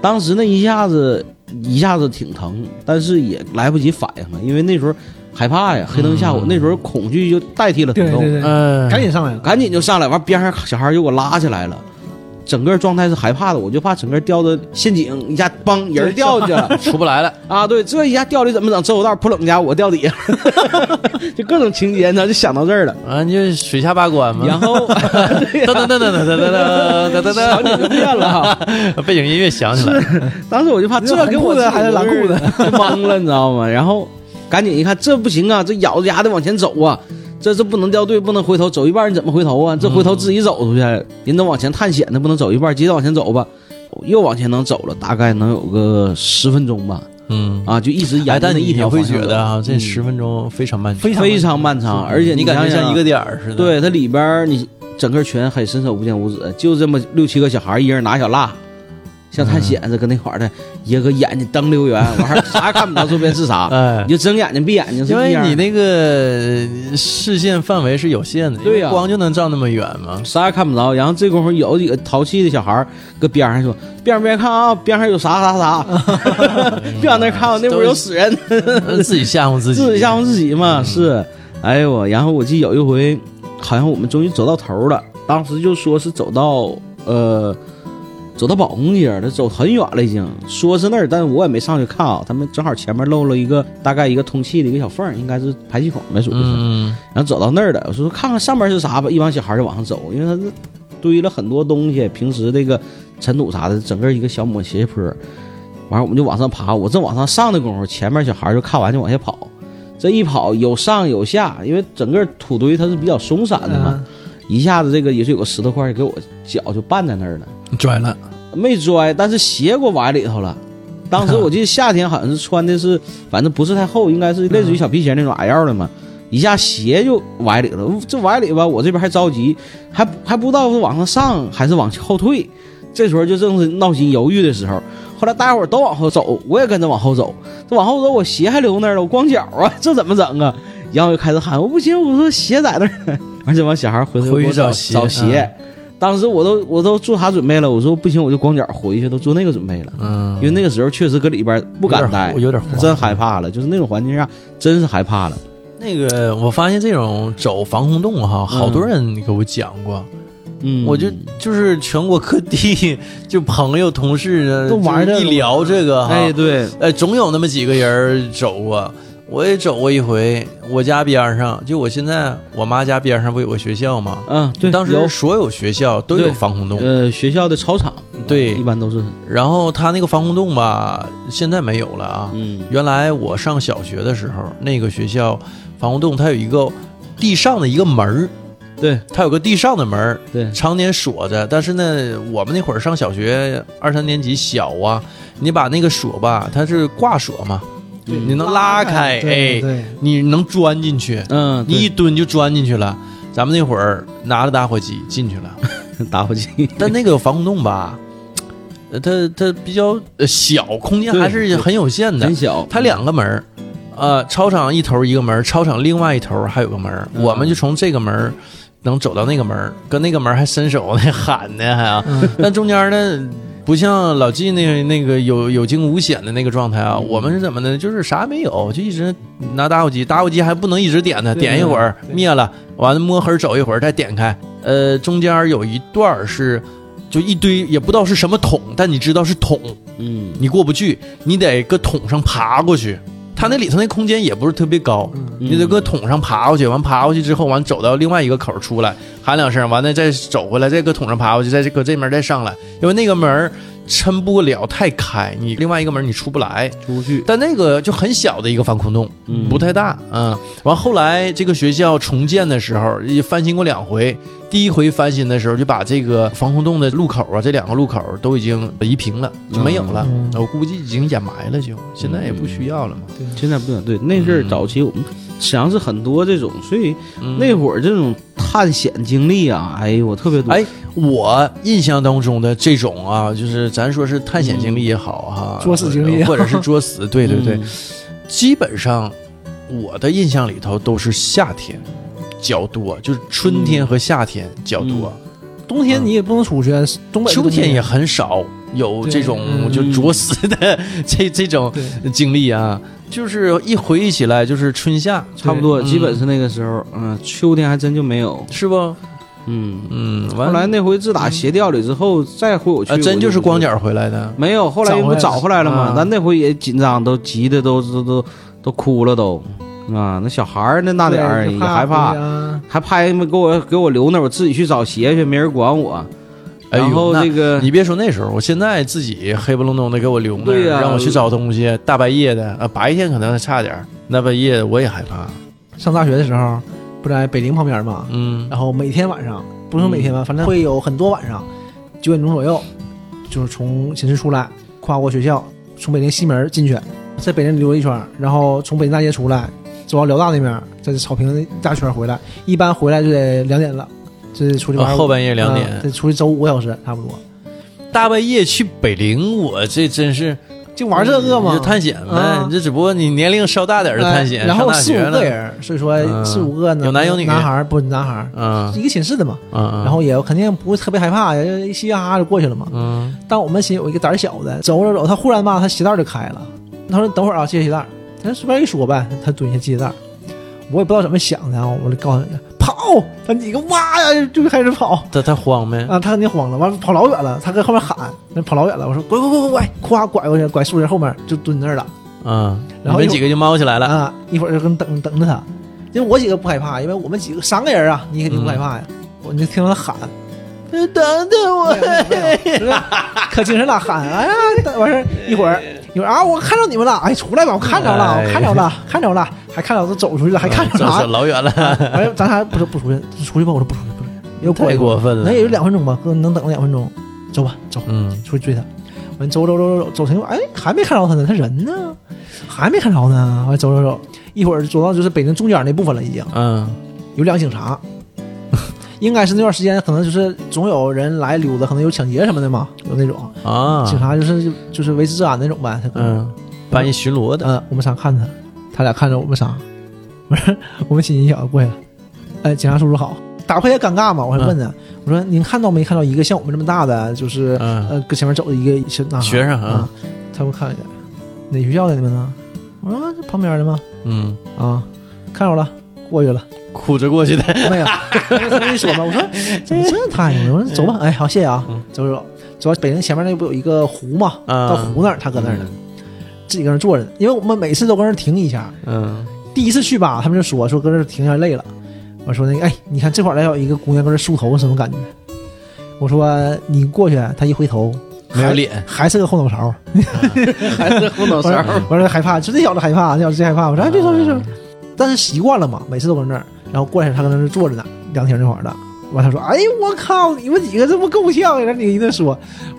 当时那一下子一下子挺疼，但是也来不及反应了，因为那时候害怕呀，黑灯瞎火，嗯那时候恐惧就代替了疼痛。对对对，嗯，赶紧上来了。赶紧就上来，完边上小孩就给我拉起来了，整个状态是害怕的，我就怕整个掉到陷阱，一下帮人掉下去了 出不来了。啊！对，这一下掉里怎么整？走道扑棱家我掉底下，就各种情节呢，就想到这儿了。啊，你就水下八关嘛。然后噔噔噔噔噔噔噔噔噔噔场景就变了哈。噔，背景音乐响起来。当时我就怕这给我蓝裤子还是蓝裤子就懵了，你知道吗？然后赶紧一看，这不行啊，这咬着牙得往前走啊。这这不能掉队，不能回头，走一半你怎么回头啊？这回头自己走出去，人都往前探险的，不能走一半，接着往前走吧。又往前能走了，大概能有个十分钟吧，嗯，啊，就一直沿着那一条会觉得啊，这嗯。十分钟非常漫长，非常漫长，而且你感觉像一个点儿似的。，对它里边你整个全黑，伸手不见五指，就这么六七个小孩，一人拿小蜡，像探险似的，搁那块儿的，一个眼睛瞪溜圆，完事儿啥也看不着，周边是啥，哎你，就睁眼睛闭眼睛，是因为你那个视线范围是有限的，对呀光就能照那么远嘛。啥也看不着。然后这功夫有几个淘气的小孩儿搁边上说：“边上边看啊，边上有啥啥啥，别往那儿看啊，那屋有死人。”自己吓唬自己，自己吓唬自己嘛，是。哎呦我，然后我记得有一回，好像我们终于走到头了，当时就说是走到呃，走到保工街了，走很远了已经，说是那儿，但是我也没上去看啊。他们正好前面漏了一个大概一个通气的一个小缝儿，应该是排气孔呗，属于是。嗯，然后走到那儿了，我说看看上面是啥吧，一帮小孩就往上走，因为他是堆了很多东西，平时这个尘土啥的，整个一个小抹斜斜坡。完了我们就往上爬，我正往上上的功夫，前面小孩就看完就往下跑。这一跑有上有下，因为整个土堆它是比较松散的嘛，嗯一下子这个也是有个石头块给我脚就绊在那儿了，拽了，没拽，但是鞋给我崴里头了。当时我记得夏天好像是穿的是，反正不是太厚，应该是类似于小皮鞋那种矮腰的嘛，一下鞋就崴里了。这崴里吧，我这边还着急，还还不知道是往上上还是往后退。这时候就正是闹心犹豫的时候。后来大家伙都往后走，我也跟着往后走。这往后走，我鞋还留那儿了，我光脚啊，这怎么整啊？然后我就开始喊，我不行，我说鞋在那儿呢。而且完小孩回头给我回去找找鞋。当时我都我都做啥准备了？我说不行，我就光脚回去，都做那个准备了。嗯，因为那个时候确实搁里边不敢待有，点有点慌真害怕了，就是那种环境下真是害怕了。那个，我发现这种走防空洞哈，好多人给我讲过，嗯，我就就是全国各地就朋友同事呢都玩这个就一聊这个哈，哎对，哎，总有那么几个人走过，我也走过一回。我家边上，就我现在我妈家边上不有个学校吗？嗯对，当时所有学校都有防空洞，呃学校的操场，对一般都是然后他那个防空洞吧，现在没有了啊。嗯原来我上小学的时候，那个学校防空洞它有一个地上的一个门儿，对它有个地上的门儿，对常年锁着。但是呢，我们那会儿上小学二三年级小啊，你把那个锁吧，它是挂锁嘛，对你能拉开，哎，你能钻进去，嗯，你一蹲就钻进去了。咱们那会儿拿着打火机进去了，打火机，但那个防空洞吧，呃它它比较呃小，空间还是很有限的。很。小，它两个门儿，呃，操场一头一个门儿，操场另外一头还有个门我们就从这个门儿能走到那个门儿，跟那个门儿还伸手呢喊呢还但中间呢。不像老纪那那个有有惊无险的那个状态啊，嗯我们是怎么的？就是啥也没有，就一直拿打火机，打火机还不能一直点呢，点一会儿灭了，完了摸黑走一会儿再点开。呃，中间有一段儿是就一堆也不知道是什么桶，但你知道是桶，嗯你过不去，你得搁桶上爬过去。它那里头那空间也不是特别高，嗯你得搁桶上爬过去，完爬过去之后，完走到另外一个口出来，喊两声，完了再走回来，再搁桶上爬过去，再搁这门再上来，因为那个门儿撑不了太开，你另外一个门你出不来。出不去，但那个就很小的一个防空洞，嗯不太大，啊。完后来这个学校重建的时候也翻新过两回，第一回翻新的时候就把这个防空洞的路口啊，这两个路口都已经移平了，就没有了。嗯。我估计已经掩埋了就，现在也不需要了嘛。对现在不行，对那阵儿嗯早期我们实际上是很多这种，所以嗯。那会儿这种探险经历啊，哎呦我特别多，哎我印象当中的这种啊，就是咱说是探险经历也好哈，作死经历。也 好或者是作死，对对对，嗯。基本上我的印象里头都是夏天较多，就是春天和夏天较多，冬天你也不能出去，东北秋天也很很少有这种嗯就着死的这这种，经历啊。就是一回忆起来，就是春夏，差不多，嗯基本是那个时候，嗯，秋天还真就没有，是不？嗯。嗯，完后来那回自打鞋掉里之后，再回我去，啊，真就是光脚。回来的。没有，后来不找回来了吗啊？咱那回也紧张，都急的都都都都哭了都，啊，那小孩儿那那点儿也害怕，啊还拍没给我给我留那，我自己去找鞋去，没人管我。然后那这个你别说那时候，我现在自己黑不隆咚的给我留那让我去找东西，大半夜的啊，白天可能还差点儿，那半夜我也害怕。上大学的时候不在北陵旁边嘛，嗯然后每天晚上不是说每天吧，反正会有很多晚上九点钟左右，就是从寝室出来，跨过学校，从北陵西门进去，在北陵溜了一圈，然后从北京大街出来，走到辽大那边，在草坪那大圈回来，一般回来就得两点了，这出去玩、啊后半夜两啊点，得出去走五个小时差不多。大半夜去北陵，我这真是就玩这个嘛就，探险呗啊。这只不过你年龄稍大点的探险，哎然后四五个，人，所以说嗯四五个呢，有男有女男孩儿不男孩一个寝室的嘛，嗯，然后也肯定不会特别害怕，嘻嘻哈哈就过去了嘛。嗯但我们寝有一个胆小的，走着走，他忽然吧，他鞋带就开了。他说：“等会儿啊，系鞋带儿。”他随便一说呗，他蹲下系鞋带儿。我也不知道怎么想的啊，我就告诉他跑，他几个哇呀就开始跑他他慌没？啊，他肯定慌了，完了跑老远了，他搁后面喊，那跑老远了。我说：“拐拐拐拐拐，咵拐过去，拐树林后面就蹲那儿了嗯，然后一会儿你们几个就猫起来了，啊。一会儿就跟等等着他，因为我几个不害怕，因为我们几个三个人啊，你肯定不害怕呀。我就听到他喊，等等我，可精神了，喊哎呀，完事儿一会儿一会儿啊，我看着你们了，哎，出来吧，我看着了，哎我看着了，看着了，还看着都走出去了，还看着啥走？老远了，完了，咱俩不是不出去，出去吧，我说不出去，不出去，又过太过分了那。也就两分钟吧，哥能等两分钟，走吧，走，嗯出去追他。完走走走走走走成，哎，还没看着他呢，他人呢？还没看着呢。完走走走，一会儿走到就是北京中间那部分了，已经嗯有两警察，应该是那段时间可能就是总有人来溜达，可能有抢劫什么的嘛，有那种。啊，警察就是就是维持治安那种呗。他嗯，半夜巡逻的，嗯，我们仨看他，他俩看着我们仨，我 说我们亲戚小子过去了，哎，警察叔叔好，打破一下尴尬嘛，我还问他，我说您看到没？看到一个像我们这么大的，就是、嗯。呃搁前面走的一个学生啊啊，他给我看一下，哪学校的？你们呢？我说这旁边的吗？嗯，啊，看着了，过去了。哭着过去的，没有，他没说嘛。我说怎么这态度呢？我说走吧，哎，好，谢谢啊嗯，走走走，走到北京前面那不有一个湖嘛？啊到湖那儿，他搁那儿呢，自己搁那儿坐着呢。因为我们每次都搁那儿停一下，嗯第一次去吧，他们就说说搁这儿停一下累了。我说那个，哎，你看这块儿来有一个姑娘搁这儿梳头，什么感觉？我说你过去，她一回头，还，没有脸，还是个后脑勺。还是后脑勺 我说害怕，就这小子害怕，这小子最害怕。我说哎，别说别说，但是习惯了嘛，每次都搁那儿，然后过来他搁那儿坐着呢，凉亭那块儿的。完他说，哎呦我靠，你们几个这不够呛呀？你一顿说，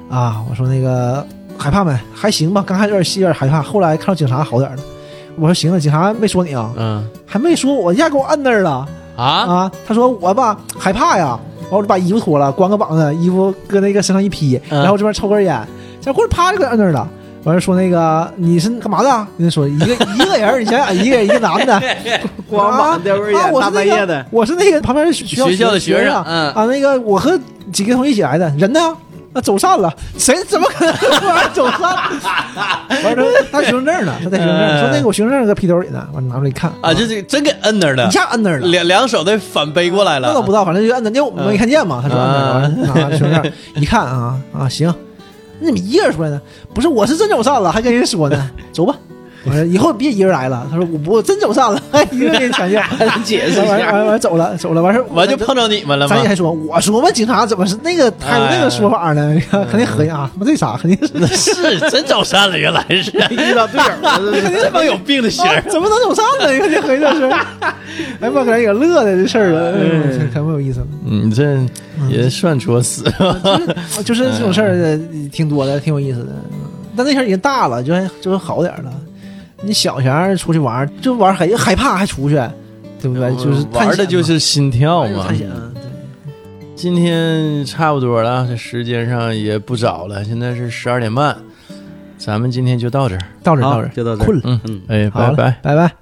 啊，我说那个害怕没？还行吧，刚开始有点有点害怕，后来看到警察好点了。我说行了，警察没说你啊，嗯还没说我一下给我摁那儿了啊，啊。他说我吧害怕呀，完我就把衣服脱了，光个膀子，衣服搁那个身上一披，嗯然后这边抽根烟，这过来啪就给摁那儿了。完了说那个你是干嘛的啊？人家说一个 一个人，你想想 一个人一个男的，光膀子叼根烟，大啊我是那个半夜的，我是那个旁边的学学校的学生啊，嗯啊，那个我和几个同学一起来的，人呢？啊，走散了，谁怎么可能突然走散？完了，他学生证呢？他带学生证，说那个我学生证搁皮兜里呢，完了拿出来一看啊，这这真给摁那儿了一，下摁那儿了。两两手得反背过来了，那都不知道，反正就摁那，因为我们没看见嘛。他说摁那儿，啊完了拿学生证一看啊啊，行，你怎么一个人出来呢？不是，我是真走散了，还跟人说呢，走吧。我说以后别一个人来了。他说我不我真走散了，还一个人给你抢劫，解释一下完完完完走了走了，完事儿完就碰着你们了吗咱？也还说，我说嘛，警察怎么是那个还有那个说法呢？肯定合计啊，他妈这啥肯定是是真走散了，原来是 遇到队友了，这是这帮有病的型啊儿，怎么能走散呢？你看这合计这是，哎妈，搁那也乐的这事儿了，嗯可没有意思了。你，这也算作死，就是就是这种事儿呃挺多的，挺有意思的。但那事儿已经大了，就还就好点儿了。你小前儿出去玩儿就玩儿害害怕还出去，对不对？就是玩的就是心跳嘛探。险。今天差不多了，这时间上也不早了，现在是十二点半，咱们今天就到这儿。到这儿到这儿，就到这儿困了。嗯嗯，哎，拜拜。拜拜。